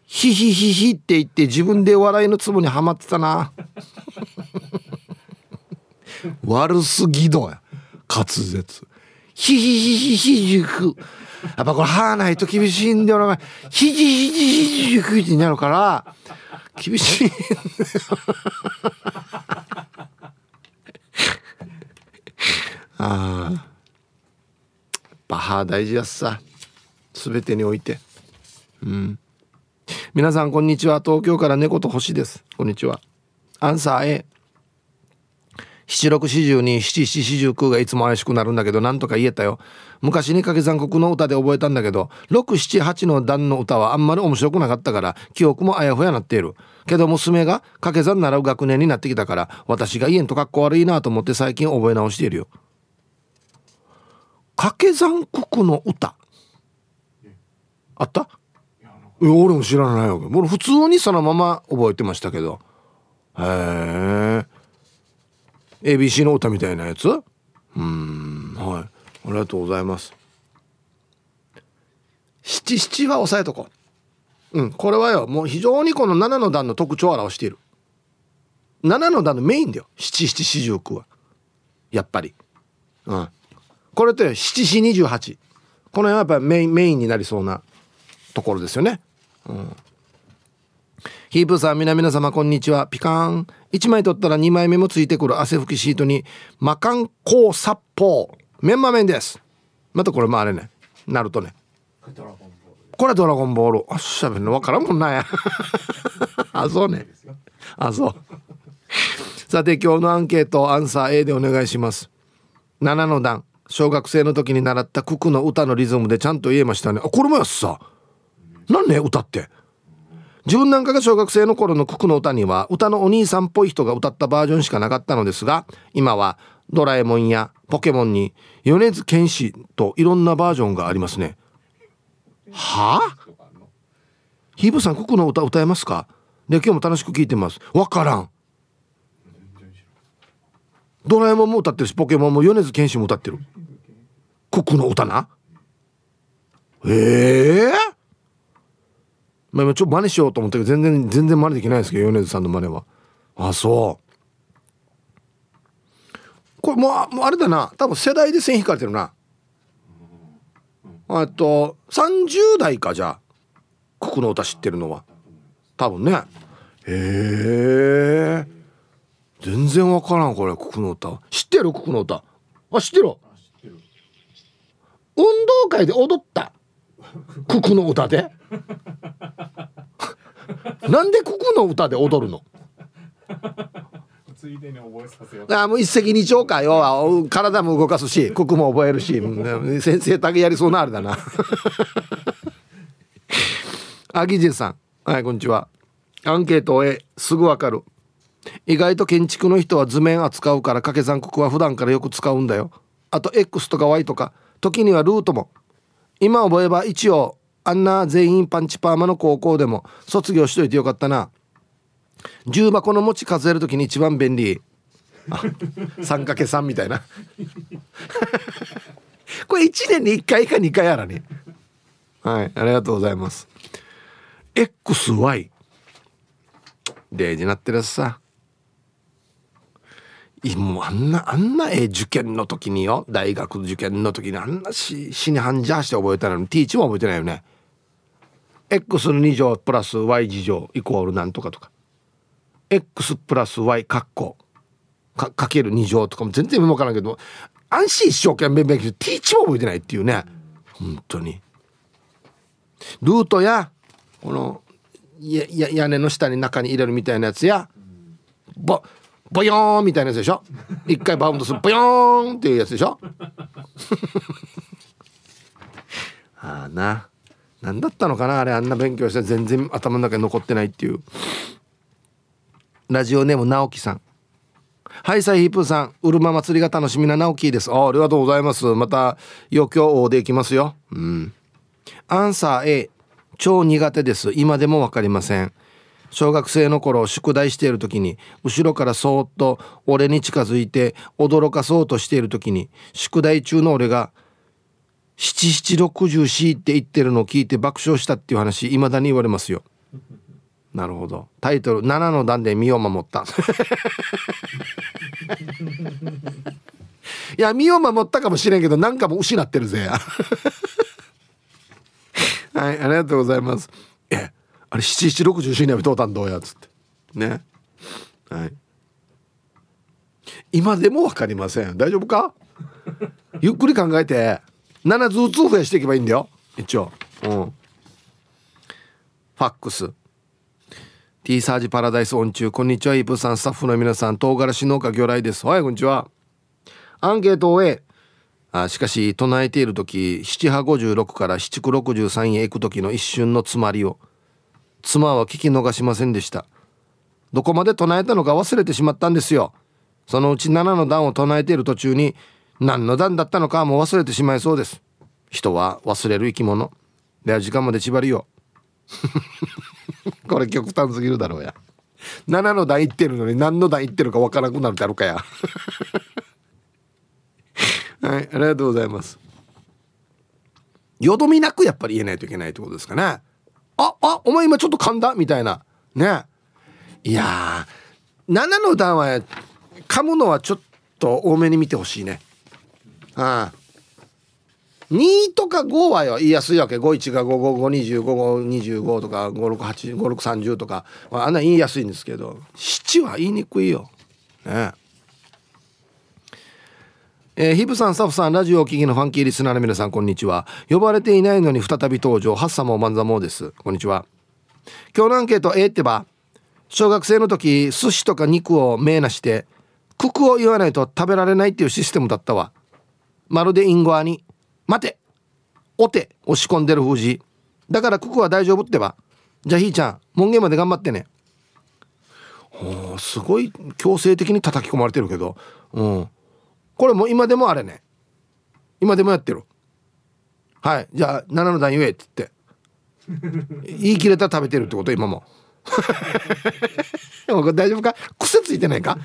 ヒヒヒヒって言って自分で笑いのツボにはまってたな。悪すぎどや。滑舌ヒヒヒヒヒ塾やっぱこれはないと厳しいんだよな。ヒヒヒヒヒ塾ってなるから厳しいんだよ。ああ。バハ大事やすさ。全てにおいて。うん。皆さんこんにちは。東京から猫と星です。こんにちは。アンサー A 七六四十に七七四十九がいつも怪しくなるんだけどなんとか言えたよ。昔に掛け算国の歌で覚えたんだけど六七八の段の歌はあんまり面白くなかったから記憶もあやふやなっている。けど娘が掛け算習う学年になってきたから私が家んとかっこ悪いなと思って最近覚え直しているよ。掛け算国の歌。あった？いや俺も知らないよ俺普通にそのまま覚えてましたけど。へえ。ABC の歌みたいなやつ？うん。はい。ありがとうございます。七七は押さえとこう。うん。これはよもう非常にこの7の段の特徴を表している。7の段のメインだよ。七七四十九は。やっぱり。うん。これと七四二十八。この辺はやっぱりメインメインになりそうなところですよね。うん。ヒープさん、皆々様、こんにちは。ピカーン。1枚取ったら2枚目もついてくる汗拭きシートに、魔漢光殺法。メンマ麺です。またこれもあれね。なるとね。これドラゴンボール。あっしゃべるのわからんもんなや。あ、そうね。あ、そう。さて、今日のアンケート、アンサー A でお願いします。7の段。小学生の時に習った九九の歌のリズムでちゃんと言えましたね。あ、これもやっさ。何ね、歌って。自分なんかが小学生の頃の九九の歌には歌のお兄さんっぽい人が歌ったバージョンしかなかったのですが今はドラえもんやポケモンに米津玄師といろんなバージョンがありますね。はあ？ヒーブさん九九の歌歌えますか？で今日も楽しく聞いてます。わからん。ドラえもんも歌ってるしポケモンも米津玄師も歌ってる。九九の歌な？ええー、まあ、ちょっと真似しようと思ったけど全然全然真似できないですけど米津さんの真似は。あそう。これもうもうあれだな。多分世代で線引かれてるな。あと30代かじゃあ。九九の歌知ってるのは。多分ね。へえ全然分からんこれ九九の歌知ってる九九の歌。あ知ってる。運動会で踊った九九の歌で？なんで九九の歌で踊るの？ついでに覚えさせようあもう一石二鳥か要は体も動かすし九九も覚えるし。先生だけやりそうなあれだな。あぎじさん。はいこんにちは。アンケートへすぐわかる。意外と建築の人は図面扱うから掛け算国は普段からよく使うんだよ。あと X とか Y とか。時にはルートも今覚えば一応あんな全員パンチパーマの高校でも卒業しといてよかったな。重箱の持ち数える時に一番便利。三掛け三みたいな。これ1年に1回か2回やらね。はいありがとうございます。XY デージなってるさ。もうあんなあんなえ受験の時によ大学受験の時にあんなし死に半じゃして覚えたのに T 値も覚えてないよね。X の2乗プラス Y 次乗イコールなんとかとか。X プラス Y カッコかかける2乗とかも全然分からんけど安心一生懸命勉強して T 値も覚えてないっていうね。本当に。ルートやこのやや屋根の下に中に入れるみたいなやつやボボヨーンみたいなやつでしょ？一回バウンドするボヨーンっていうやつでしょ？ああな。何だったのかな？あれあんな勉強して全然頭の中に残ってないっていう。ラジオネーム直樹さん。はいサイヒープーさんうるま祭りが楽しみな直樹です。あありがとうございます。また余興でいきますよ。うん。アンサー A 超苦手です。今でも分かりません。小学生の頃宿題している時に後ろからそーっと俺に近づいて驚かそうとしている時に宿題中の俺が「七七六十四」って言ってるのを聞いて爆笑したっていう話未だに言われますよ。なるほど。タイトル「七の段で身を守った」いや身を守ったかもしれんけど何かも失ってるぜ。はいありがとうございます。えあれ七七六十四年はどうたんどうやっつって。ね。はい。今でも分かりません。大丈夫か？ゆっくり考えて。7ずつ増やしていけばいいんだよ。一応。うん。ファックス。T サージパラダイスオン中こんにちはイープさんスタッフの皆さん唐辛子農家魚雷です。はいこんにちは。アンケートを終えあしかし唱えている時七波56から七九63へ行く時の一瞬の詰まりを妻は聞き逃しませんでした。どこまで唱えたのか忘れてしまったんですよ。そのうち7の段を唱えている途中に何の段だったのかも忘れてしまいそうです。人は忘れる生き物。では時間まで縛りよ これ極端すぎるだろうや。7の段いってるのに何の段いってるかわからなくなるだろうかや。はいありがとうございます。よどみなくやっぱり言えないといけないってことですかね。ああお前今ちょっと噛んだ？みたいな。ね。いやー7の段は噛むのはちょっと多めに見てほしいね。ああ。2とか5はよ言いやすいわけ。51が5552525とか5685630とか。あんな言いやすいんですけど。7は言いにくいよ。ね。えー、ヒブさん、サフさん、ラジオを聴きのファンキーリスナーの皆さん、こんにちは。呼ばれていないのに再び登場、ハッサモマンザモーです。こんにちは。今日のアンケート、えー、ってば、小学生の時、寿司とか肉を名なして、ククを言わないと食べられないっていうシステムだったわ。まるでインゴアに、待ておて押し込んでる封じ。だからククは大丈夫ってば。じゃあひーちゃん、門限まで頑張ってね。おすごい強制的に叩き込まれてるけど、うん。これも今でもあれね。今でもやってる。はい。じゃあ7の段言えって言って。言い切れたら食べてるってこと今も。大丈夫か？癖ついてないか？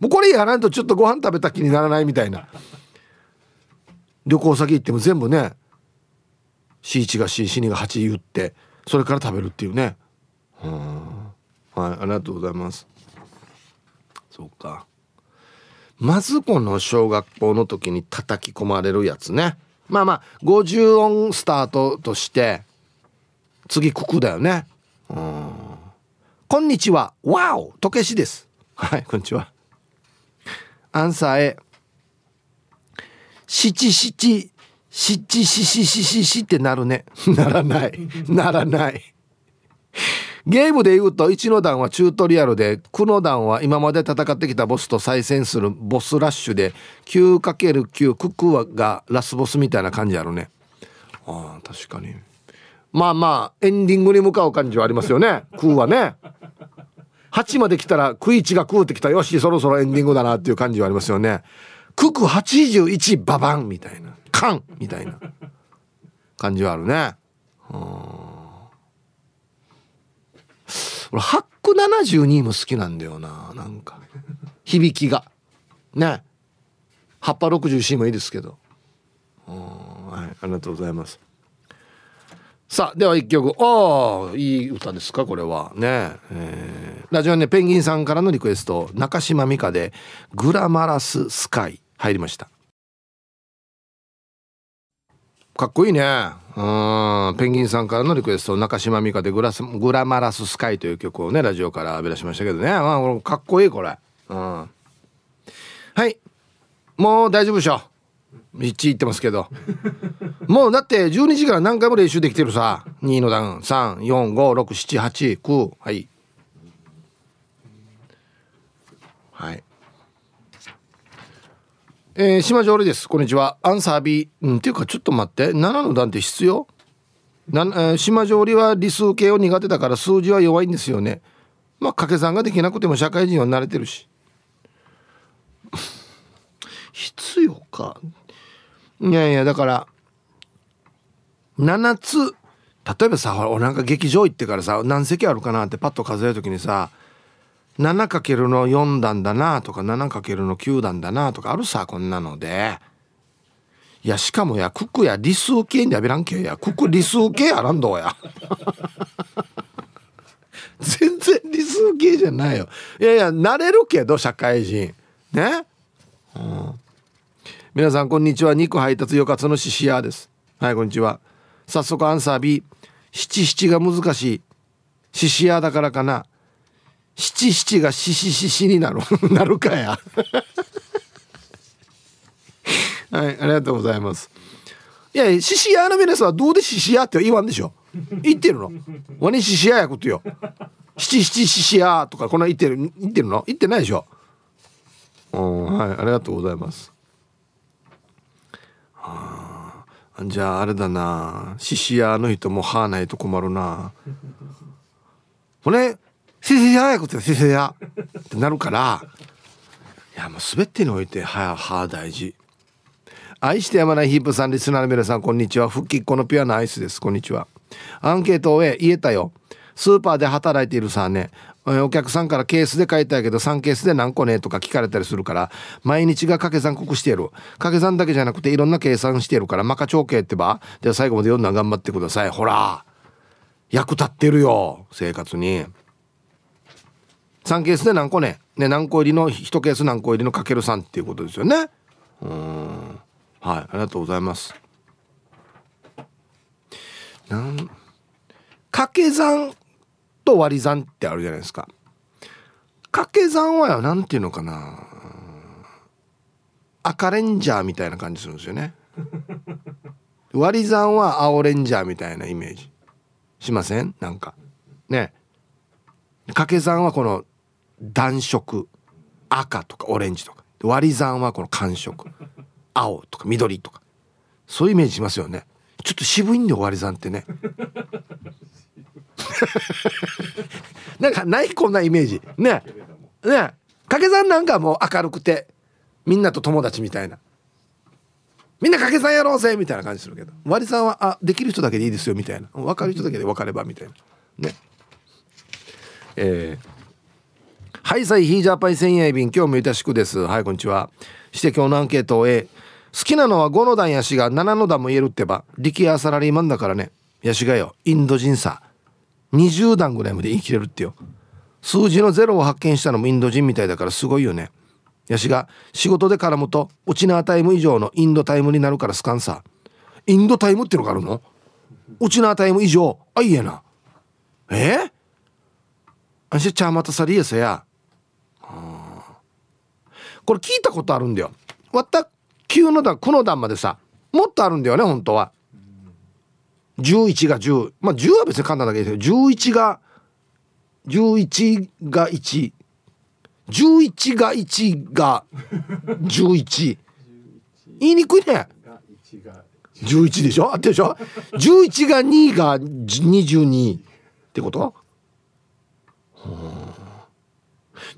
もうこれやらんとちょっとご飯食べた気にならないみたいな。旅行先行っても全部ね C1 が C2 が8言ってそれから食べるっていうね。うはい。ありがとうございます。そうか。まずこの小学校の時に叩き込まれるやつね。まあまあ50音スタートとして次九九だよね。うん。こんにちはわおとけしです。はいこんにちは。アンサー A 七七七七七七七ってなるね。ならない。ならない。ゲームで言うと1の段はチュートリアルで9の段は今まで戦ってきたボスと再戦するボスラッシュで 9×9 ククがラスボスみたいな感じあるね。あ確かに。まあまあエンディングに向かう感じはありますよね。クーはね。8まで来たらクイチがクーってきた。よしそろそろエンディングだなっていう感じはありますよね。クク81ババンみたいな。カンみたいな感じはあるね。うん俺ハック72も好きなんだよななんか。響きが。ね。葉っぱ 60C もいいですけど。はいありがとうございます。さあでは一曲。ああいい歌ですかこれは。ね、えー、ラジオねペンギンさんからのリクエスト。中島美嘉で「グラマラススカイ」入りました。かっこいいね。うん。ペンギンさんからのリクエスト中島美嘉でグラス「グラマラススカイ」という曲をねラジオから浴び出しましたけどね、まあ、かっこいいこれ。うん。はい。もう大丈夫でしょ。1行ってますけど。もうだって12時から何回も練習できてるさ。2の段3456789はい。はい。えー、島上里です。こんにちは。アンサー B。うん、っていうか、ちょっと待って。7の段って必要？な、えー、島上里は理数系を苦手だから数字は弱いんですよね。まあ、掛け算ができなくても社会人は慣れてるし。必要か？いやいや、だから、7つ、例えばさ、ほら、俺なんか劇場行ってからさ、何席あるかなってパッと数えるときにさ、7× の4段だなとか 7× の9段だなとかあるさこんなので。いやしかもやククや理数系にやべらんけや。クク理数系やらんどうや。全然理数系じゃないよ。いやいや慣れるけど社会人。ね、うん、皆さんこんにちは。肉配達よかつのししやです。はいこんにちは。早速アンサー B 七七が難しい。ししやだからかな。七七がししししになる なるかや。はいありがとうございます。いや獅子屋の皆さんはどうで獅子屋って言わんでしょ。言ってるの。ワニ獅子屋やことよ。七七獅子屋とかこんな言ってる言ってるの。言ってないでしょ。うんはいありがとうございます。はあじゃああれだな。獅子屋の人もはあないと困るな。これ先生早くって先生や。ってなるからいやもう全てにおいてはやは大事。愛してやまないヒープさんリスナーの皆さんこんにちは。復帰っ子のピュアなアイスです。こんにちは。アンケートを終え言えたよ。スーパーで働いているさね。お客さんからケースで書いたやけど3ケースで何個ね？とか聞かれたりするから毎日が掛け算濃くしてる。掛け算だけじゃなくていろんな計算してるからマカ長計ってばでは最後まで読んだ頑張ってください。ほら役立ってるよ生活に。3ケースで何個ね？ね何個入りの1ケース何個入りのかける3っていうことですよね。うん。はいありがとうございます。なん掛け算と割り算ってあるじゃないですか。掛け算は何ていうのかな。赤レンジャーみたいな感じするんですよね。割り算は青レンジャーみたいなイメージ。しません？なんか。ね。掛け算はこの暖色赤とかオレンジとか。割り算はこの寒色。青とか緑とか。そういうイメージしますよね。ちょっと渋いんだよ割り算ってね。なんかないこんなイメージ。ね。ね。掛け算なんかもう明るくてみんなと友達みたいな。みんな掛け算やろうぜみたいな感じするけど。割り算はあできる人だけでいいですよみたいな。分かる人だけで分かればみたいな。ね。えーはいさいヒージャーパイ千円便今日もいたしくですはいこんにちはして今日のアンケートを A 好きなのは5の段やしが7の段も言えるってば力やサラリーマンだからねやしがよインド人さ20段ぐらいまで言い切れるってよ数字のゼロを発見したのもインド人みたいだからすごいよねやしが仕事で絡むとウチナータイム以上のインドタイムになるからスカンさインドタイムってのがあるのウチナータイム以上あいえなえー、あしちゃまたさりやさやこれ聞いたことあるんだよ。わった9の段9の段までさもっとあるんだよね本当は。11が10まあ10は別に簡単だけですけど11が11が1 11が1が11言いにくいね。11でしょ？あってでしょ？11が2が22ってこと？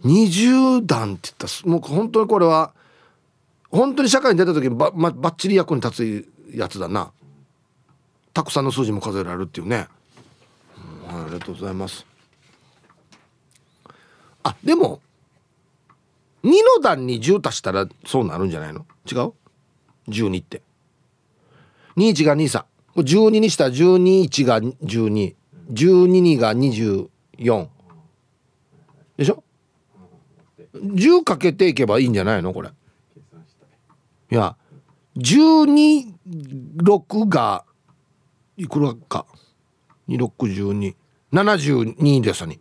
20段って言ったもう本当にこれは本当に社会に出た時にば,、ま、ばっちり役に立つやつだな。たくさんの数字も数えられるっていうね、うん、ありがとうございます。あでも2の段に10足したらそうなるんじゃないの？違う ?12 って。21が23 12にしたら121が1212が24でしょ？10かけていけばいいんじゃないの？これ。いや126がいくらか。261272ですに。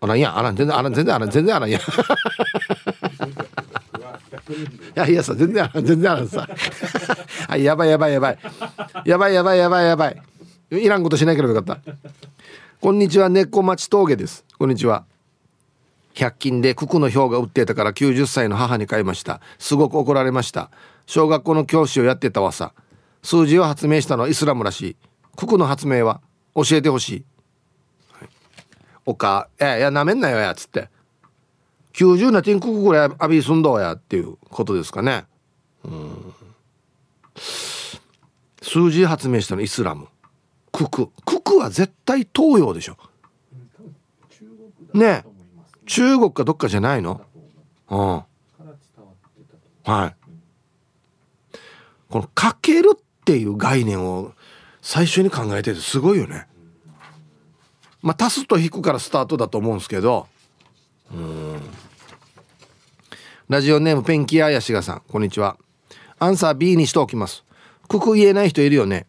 あらんやあらん。全然あらん。全然あらん。全然あらん。や。いやいやさ全然あらん。全然あらんさ。はいやばいやばいやばい。やばいやばいやばいやばい。いらんことしなければよかった。こんにちは。猫町峠です。こんにちは。100均で九九の氷が売ってたから90歳の母に買いました。すごく怒られました。小学校の教師をやってたわさ。数字を発明したのはイスラムらしい。九九の発明は教えてほしい、はい、おか「いやいやなめんなよや」っつって。90なティンククぐらい浴びすんどうやっていうことですかね。うん。数字発明したのイスラム。九九。九九は絶対東洋でしょ。ねえ。中国かどっかじゃないの？うん。はい。このかけるっていう概念を最初に考えててすごいよね。まあ足すと引くからスタートだと思うんですけど。うん。ラジオネームペンキ屋やしがさんこんにちは。アンサー B にしておきます。くく言えない人いるよね。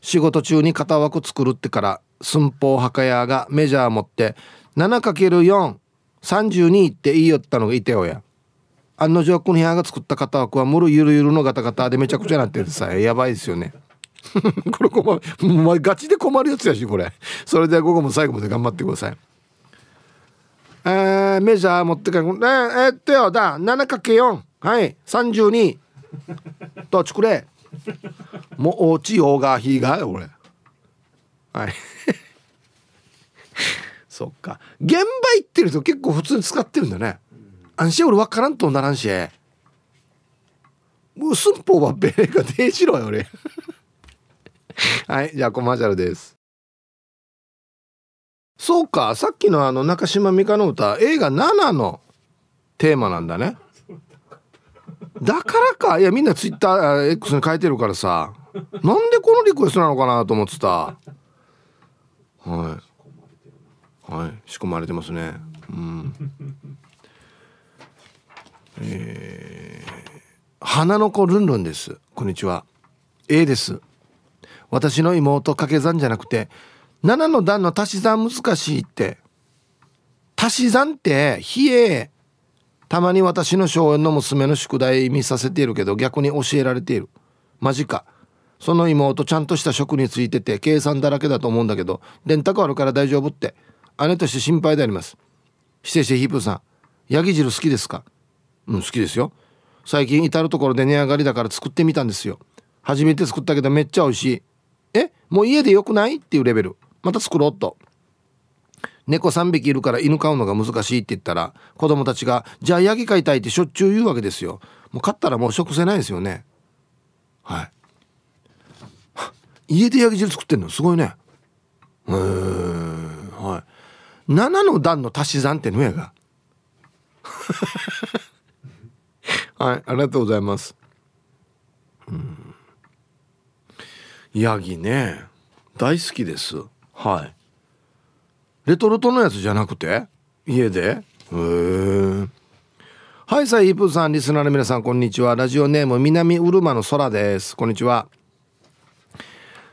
仕事中に型枠作るってから寸法墓屋がメジャー持って 7×4 32って言いよったのがいてよや。案の定この部屋が作った型枠はむるゆるゆるのガタガタでめちゃくちゃなっててさ。やばいですよね。これ困るお前ガチで困るやつやしこれ。それでは午後も最後まで頑張ってください。えー、メジャー持ってかえー、えー、っとよだ 7×4 はい。32と作れ？もうおうちようがひが俺はい。そっか。現場行ってる人結構普通に使ってるんだね。安心。俺分からんとならんし。もう寸法はベレが定しろよ俺。はいじゃあコマーシャルです。そうかさっきのあの中島美嘉の歌映画7のテーマなんだね。だからか。いやみんなツイッター X に書いてるからさ。なんでこのリクエストなのかなと思ってた。はい。はい。仕込まれてますね。うん。えー、花の子ルンルンです。こんにちは。A です。私の妹掛け算じゃなくて7の段の足し算難しいって。足し算ってひえたまに私の小園の娘の宿題見させているけど逆に教えられている。マジか。その妹ちゃんとした職についてて計算だらけだと思うんだけど電卓あるから大丈夫って。姉として心配であります。失礼してヒープーさん。ヤギ汁好きですか？うん好きですよ。最近至る所で値上がりだから作ってみたんですよ。初めて作ったけどめっちゃ美味しい。え？もう家でよくない？っていうレベル。また作ろうと。猫3匹いるから犬飼うのが難しいって言ったら子供たちがじゃあヤギ飼いたいってしょっちゅう言うわけですよ。もう飼ったらもう食せないですよね。はい。家でヤギ汁作ってんの？すごいね。へえ7の段の足し算ってのやが。はいありがとうございます。うん。ヤギね。大好きです。はい。レトルトのやつじゃなくて？家で？へえはいさあイープーさんリスナーの皆さんこんにちは。ラジオネーム南うるまの空です。こんにちは。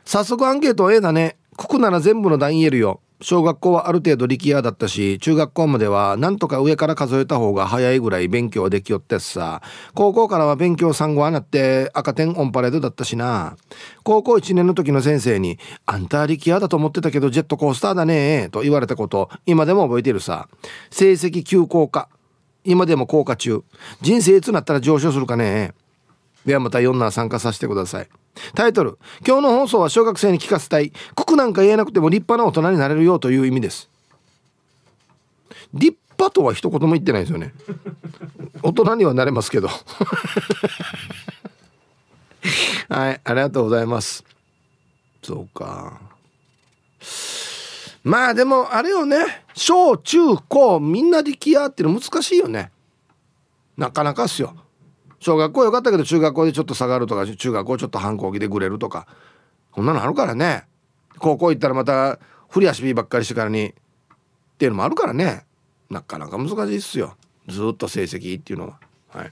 早速アンケート A だね。ここなら全部の段言えるよ。小学校はある程度力也だったし中学校まではなんとか上から数えた方が早いぐらい勉強できよってさ。高校からは勉強産後はなって赤点オンパレードだったしな。高校1年の時の先生に「あんたは力也だと思ってたけどジェットコースターだね」と言われたこと今でも覚えてるさ。成績急降下今でも降下中。人生いつなったら上昇するかね。ではまた4な参加させてください。タイトル今日の放送は小学生に聞かせたい。国なんか言えなくても立派な大人になれるよという意味です。立派とは一言も言ってないですよね。大人にはなれますけど。はいありがとうございます。そうか。まあでもあれよね。小中高みんなでき合ってるの難しいよね。なかなかっすよ。小学校よかったけど中学校でちょっと下がるとか中学校ちょっと反抗期でぐれるとかこんなのあるからね高校行ったらまた振り足びばっかりしてからにっていうのもあるからねなかなか難しいっすよずっと成績っていうのははい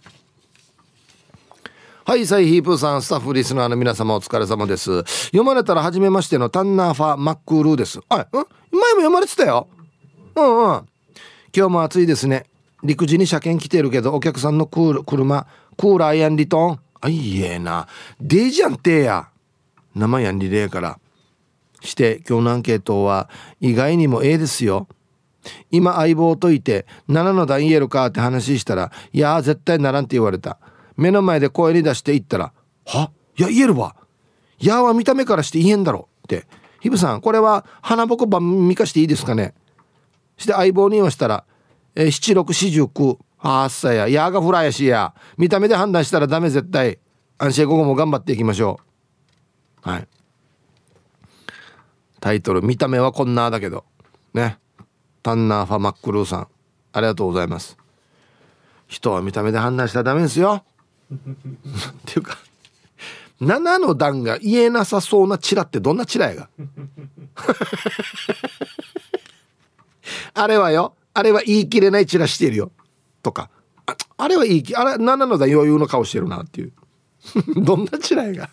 はい、サイヒープーさん、スタッフリスナーの皆様お疲れ様です。読まれたら初めましてのタンナーファマックールーです。はい、うん？前も読まれてたよ。うんうん。今日も暑いですね。陸地に車検来てるけど、お客さんのクール車、クーラーやんリトン。あ、いえな。デージャンテーや。生やんリレーから。して、今日のアンケートは、意外にもええですよ。今相棒といて、7の段言えるかって話したら、いや絶対ならんって言われた。目の前で声に出して言ったら「は？いや言えるわ」「やは見た目からして言えんだろ」って「ヒブさんこれは花ぼこ番見かしていいですかね?」して相棒に言わしたら「え七六四十九あっさや。やがフラやしや。見た目で判断したらダメ絶対。安心午後も頑張っていきましょう」はい。タイトル「見た目はこんなだけど」ね。タンナーファマックルーさん。ありがとうございます。人は見た目で判断したらダメですよ。っていうか7の段が言えなさそうなチラってどんなチラやが。あれはよ。あれは言い切れないチラしてるよ。とか。ああれは言いあれ7の段余裕の顔してるなっていう。どんなチラやが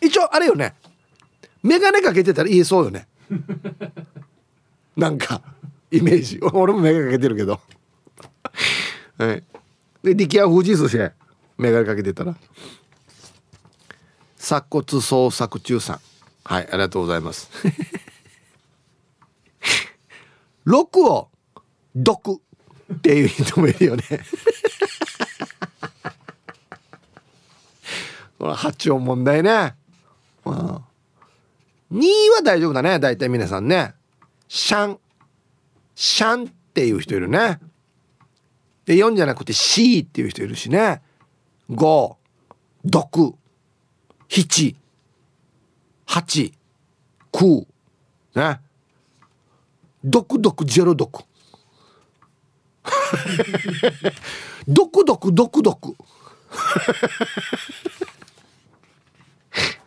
一応あれよね。眼鏡かけてたら言えそうよね。なんかイメージ。俺も眼鏡かけてるけど。はい。で力也富士寿司眼鏡かけてたら。鎖骨捜索中さん。はいありがとうございます。6を毒。っていう人もいるよね。八音問題ね、うん、2は大丈夫だね。大体皆さんね。シャン。シャンっていう人いるね。で4じゃなくて C っていう人いるしね。5毒。7 8 9ね。毒毒ゼロ毒毒毒毒毒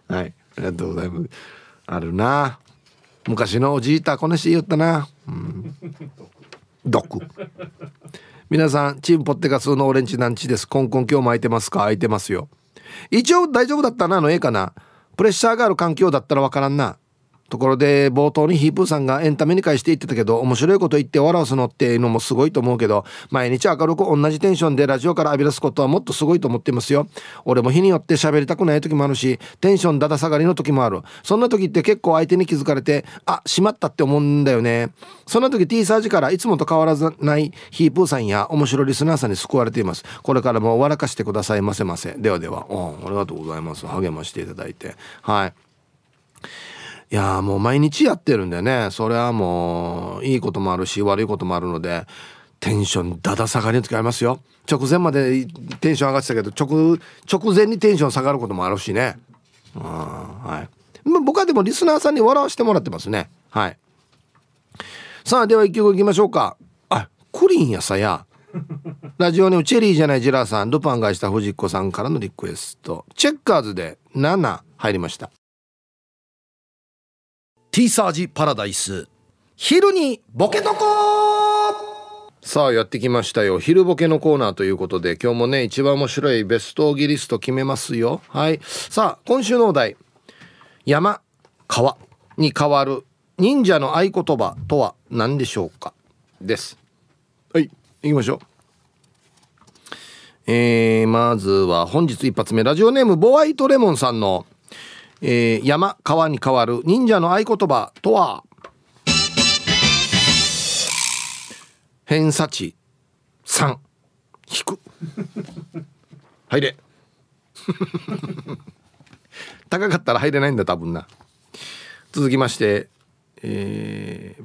はいありがとうございます。あるな。昔のおじいたこの人言ったな、うん、毒皆さんチームポッテガスのオレンジなんちです。コンコン今日も空いてますか？空いてますよ。一応大丈夫だったなのええかな。プレッシャーがある環境だったらわからんな。ところで冒頭にヒープーさんがエンタメに返して言ってたけど面白いこと言って笑わすのっていうのもすごいと思うけど毎日明るく同じテンションでラジオから浴び出すことはもっとすごいと思ってますよ。俺も日によって喋りたくない時もあるしテンションだだ下がりの時もある。そんな時って結構相手に気づかれてあしまったって思うんだよね。そんな時 T サージからいつもと変わらずないヒープーさんや面白いリスナーさんに救われています。これからも笑かしてくださいませませ。ではではありがとうございます。励ましていただいて。はい。いやもう毎日やってるんでね。それはもういいこともあるし悪いこともあるのでテンションだだ下がりの時ありますよ。直前までテンション上がってたけど直直前にテンション下がることもあるしね。はい。僕はでもリスナーさんに笑わせてもらってますね。はい。さあでは一曲いきましょうか。あクリンやさや。ラジオネームチェリーじゃないジラーさんルパンがした藤子さんからのリクエスト。チェッカーズで7入りました。ティーサージパラダイス。昼にボケとこさあやってきましたよ。昼ボケのコーナーということで今日もね一番面白いベストギリスト決めますよ。はい。さあ今週のお題。山川に変わる忍者の合言葉とは何でしょうか？です。はい。行きましょう。えー、まずは本日一発目。ラジオネームボワイトレモンさんのえー、山川に変わる忍者の合言葉とは。偏差値3引く。入れ。高かったら入れないんだ多分な。続きましてえー、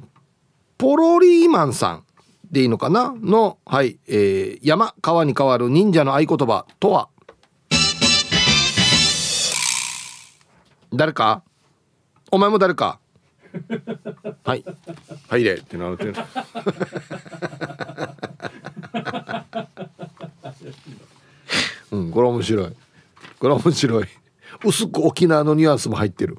ポロリーマンさんでいいのかな？の、はい、えー、山川に変わる忍者の合言葉とは。誰か？お前も誰か？はい。入れってなるって。うんこれ面白い。これ面白い。薄く沖縄のニュアンスも入ってる。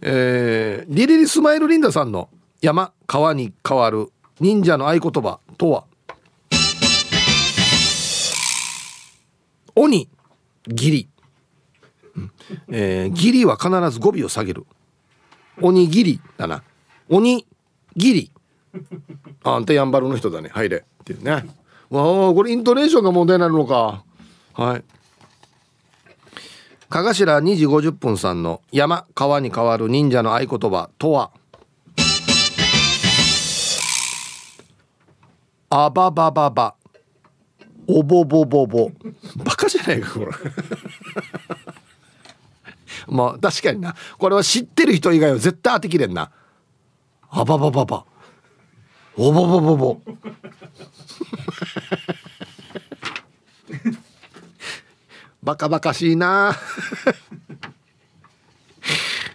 えー、リリリスマイルリンダさんの山川に変わる忍者の合言葉とは？鬼ギリえー、ギリは必ず語尾を下げる。おにぎりだな。おにぎり。あんたやんばるの人だね。入れ。っていうね。わあ、これイントネーションが問題になるのか。はい。かがしら2時50分さんの山川に変わる忍者の合言葉とは？あばばばばおぼぼぼぼバカじゃないかこれまあ確かにな。これは知ってる人以外は絶対当てきれんな。あばばばば。おぼぼぼぼ。バカバカしいな。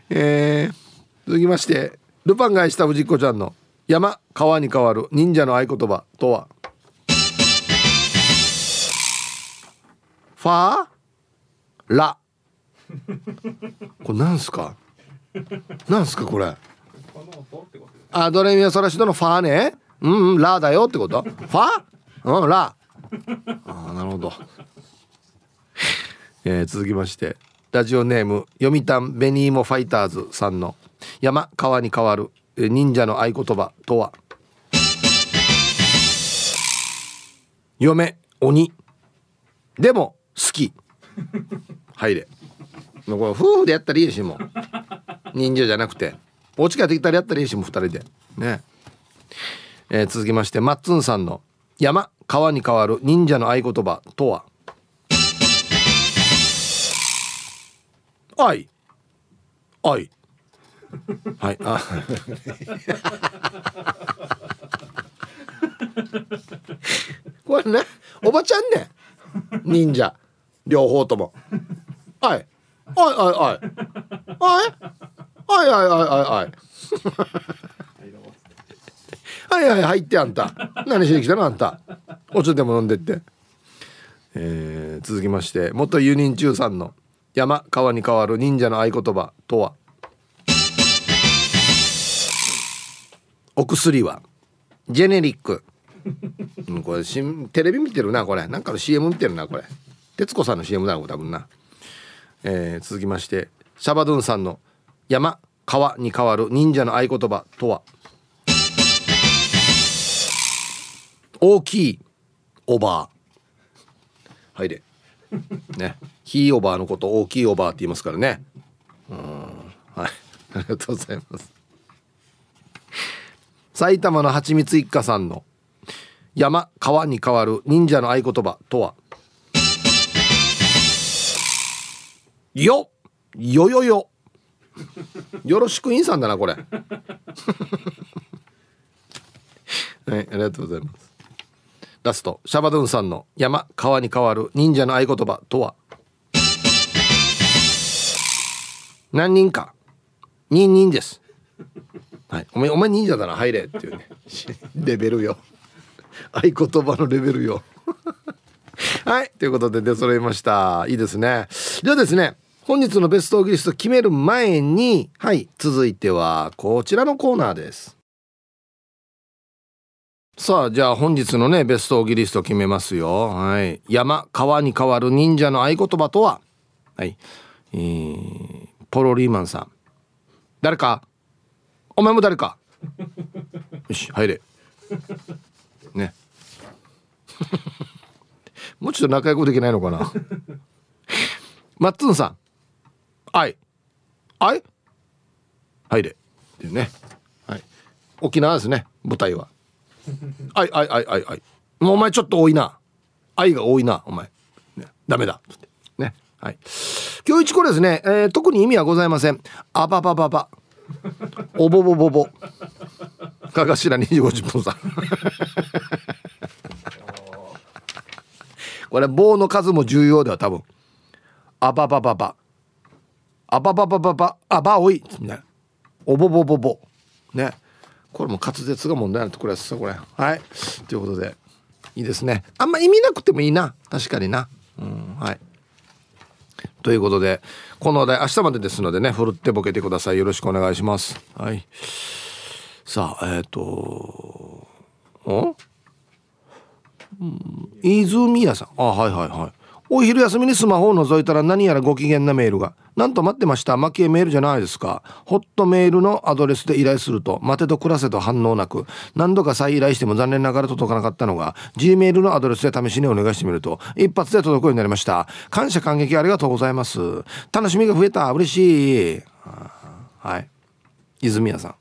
えー、続きましてルパンが愛した藤子ちゃんの山川に変わる忍者の合言葉とは？ファーラ。これなんすか？なんすかこれ？あドレミファソラシドのファーね？うんうんラだよってこと？ファ？うんラあなるほど、えー、続きまして。ラジオネーム読谷ベニーモファイターズさんの山川に変わる忍者の合言葉とは？嫁鬼。でも好き。入れもうこれ夫婦でやったらいいしもう。忍者じゃなくて。お家帰ってきたらやったらいいしもう2人で。ね。えー、続きましてマッツンさんの「山川に変わる忍者の合言葉とは?」愛。愛。はいあ。これねおばちゃんね。忍者。両方とも。おいおいおい。おい？おいおいおいおいおい。はいはい入ってあんた。何しに来たのあんた？お茶でも飲んでって。えー、続きまして元輸人中さんの山川に変わる忍者の合言葉とは？お薬は？ジェネリックうん、これしテレビ見てるなこれなんかの CM 見てるなこれ徹子さんの CM だろ多分なえー、続きましてシャバドゥンさんの「山川に変わる忍者の合言葉とは?」大きいオーバーはいで。ね。ひいおばあのこと大きいおばあって言いますからね。うん。はい。ありがとうございます。埼玉のはちみつ一家さんの山川に変わる忍者の合言葉とは？よよよよ。よろしくインさんだなこれ。はいありがとうございます。ラストシャバドゥンさんの山川に変わる忍者の合言葉とは？何人か。人人です。はいお前お前忍者だな入れっていうね。レベルよ。合言葉のレベルよ。はいということで出揃いました。いいですね。ではですね本日のベストオギリスト決める前にはい続いてはこちらのコーナーです。さあじゃあ本日のねベストオギリスト決めますよ。はい。山川に変わる忍者の合言葉とは？はい。えー、ポロリーマンさん。誰か？お前も誰か？よし入れ。ね。もうちょっと仲良くできないのかな？マッツンさんあいあい入れっていうね、はい、沖縄ですね。舞台は。あいあいあいあいあいもうお前ちょっと多いな。愛が多いなお前、ね、ダメだ。ね。はい。今日一これですね、えー、特に意味はございません。あばばばば。おぼぼぼぼ。かがしら2時50分さん。これ棒の数も重要では多分。あばばばばあばばばばばあばおいね。おぼぼぼぼ。ね。これも滑舌が問題なってこれですこれ。はい。ということでいいですね。あんま意味なくてもいいな。確かにな。うんはい。ということでこのお題明日までですのでねふるってボケてください。よろしくお願いします。はい。さあえっ、ー、とん泉屋さん。あはいはいはい。お昼休みにスマホを覗いたら何やらご機嫌なメールが。なんと待ってました。負けメールじゃないですか。ホットメールのアドレスで依頼すると待てと暮らせと反応なく何度か再依頼しても残念ながら届かなかったのが G メールのアドレスで試しにお願いしてみると一発で届くようになりました。感謝感激ありがとうございます。楽しみが増えた。嬉しい。はい。泉谷さん。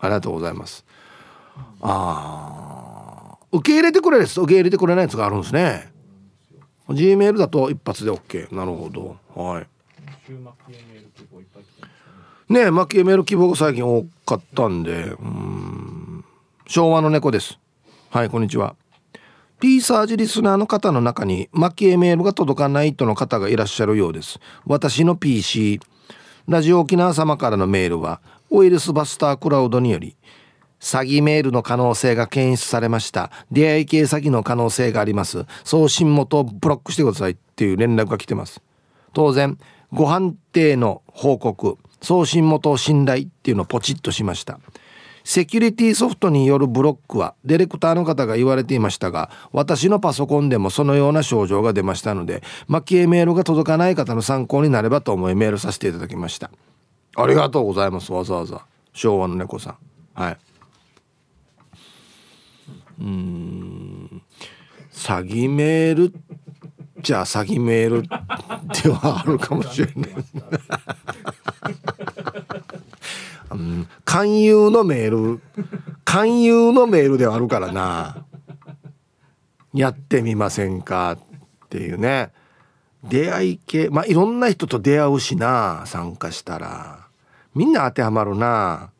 ありがとうございます。ああ受け入れてくれるやつと受け入れてくれないやつがあるんですね。G メールだと一発で OK なるほど。はい。ねえ蒔絵メール希望が最近多かったんでうん。昭和の猫です。はいこんにちは。ピーサージリスナーの方の中に蒔絵メールが届かないとの方がいらっしゃるようです。私の PC ラジオ沖縄様からのメールはウイルスバスタークラウドにより詐欺メールの可能性が検出されました。出会い系詐欺の可能性があります。送信元をブロックしてください。っていう連絡が来てます。当然ご判定の報告。送信元を信頼っていうのをポチッとしました。セキュリティソフトによるブロックはディレクターの方が言われていましたが私のパソコンでもそのような症状が出ましたので蒔絵メールが届かない方の参考になればと思いメールさせていただきました。ありがとうございます。わざわざ。昭和の猫さん。はい。うん。詐欺メールじゃあ詐欺メールではあるかもしれない。うん、勧誘のメール勧誘のメールではあるからな。やってみませんかっていうね。出会い系まあいろんな人と出会うしな参加したら。みんな当てはまるな。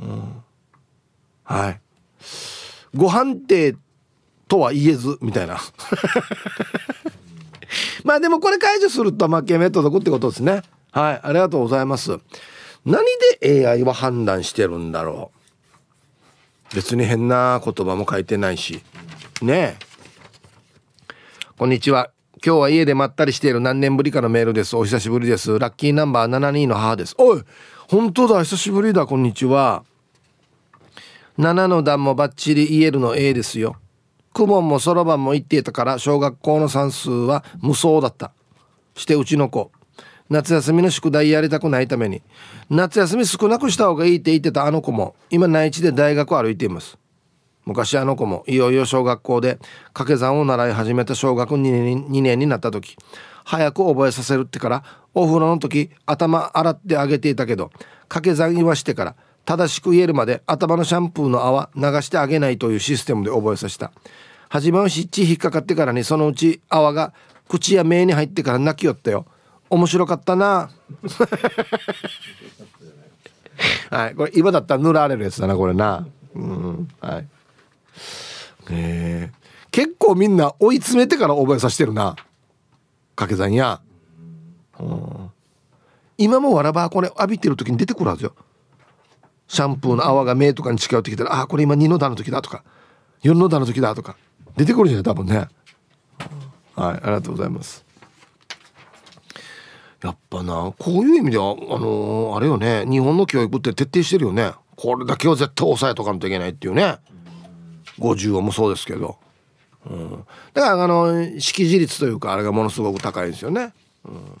うん。はい。ご判定とは言えずみたいな。まあでもこれ解除すると負け目届くってことですね。はいありがとうございます。何で AI は判断してるんだろう。別に変な言葉も書いてないし。ねえ。こんにちは。今日は家でまったりしている。何年ぶりかのメールです。お久しぶりです。ラッキーナンバー72の母です。おい本当だ。久しぶりだ。こんにちは。7の段もバッチリ言えるの A ですよ。クモンもそろばんも言っていたから小学校の算数は無双だった。してうちの子。夏休みの宿題やりたくないために夏休み少なくした方がいいって言ってたあの子も今内地で大学を歩いています昔あの子もいよいよ小学校で掛け算を習い始めた小学2年 ,2 年になった時早く覚えさせるってからお風呂の時頭洗ってあげていたけど掛け算言わしてから正しく言えるまで頭のシャンプーの泡流してあげないというシステムで覚えさせた。初めはしっち引っかかってからにそのうち泡が口や目に入ってから泣きよったよ。面白かったな。はいこれ今だったら塗られるやつだなこれな。うんはい。え。ー、結構みんな追い詰めてから覚えさせてるな。掛け算や、うん、今もわらばこれ浴びてる時に出てくるはずよ。シャンプーの泡が目とかに近寄ってきたらあこれ今二の段の時だとか夜のだの時だとか出てくるじゃん多分ね。はいありがとうございます。やっぱなこういう意味ではあのー、あれよね日本の教育って徹底してるよね。これだけは絶対抑えとかんといけないっていうね。50音もそうですけど、うん、だからあの識字率というかあれがものすごく高いですよね、うん、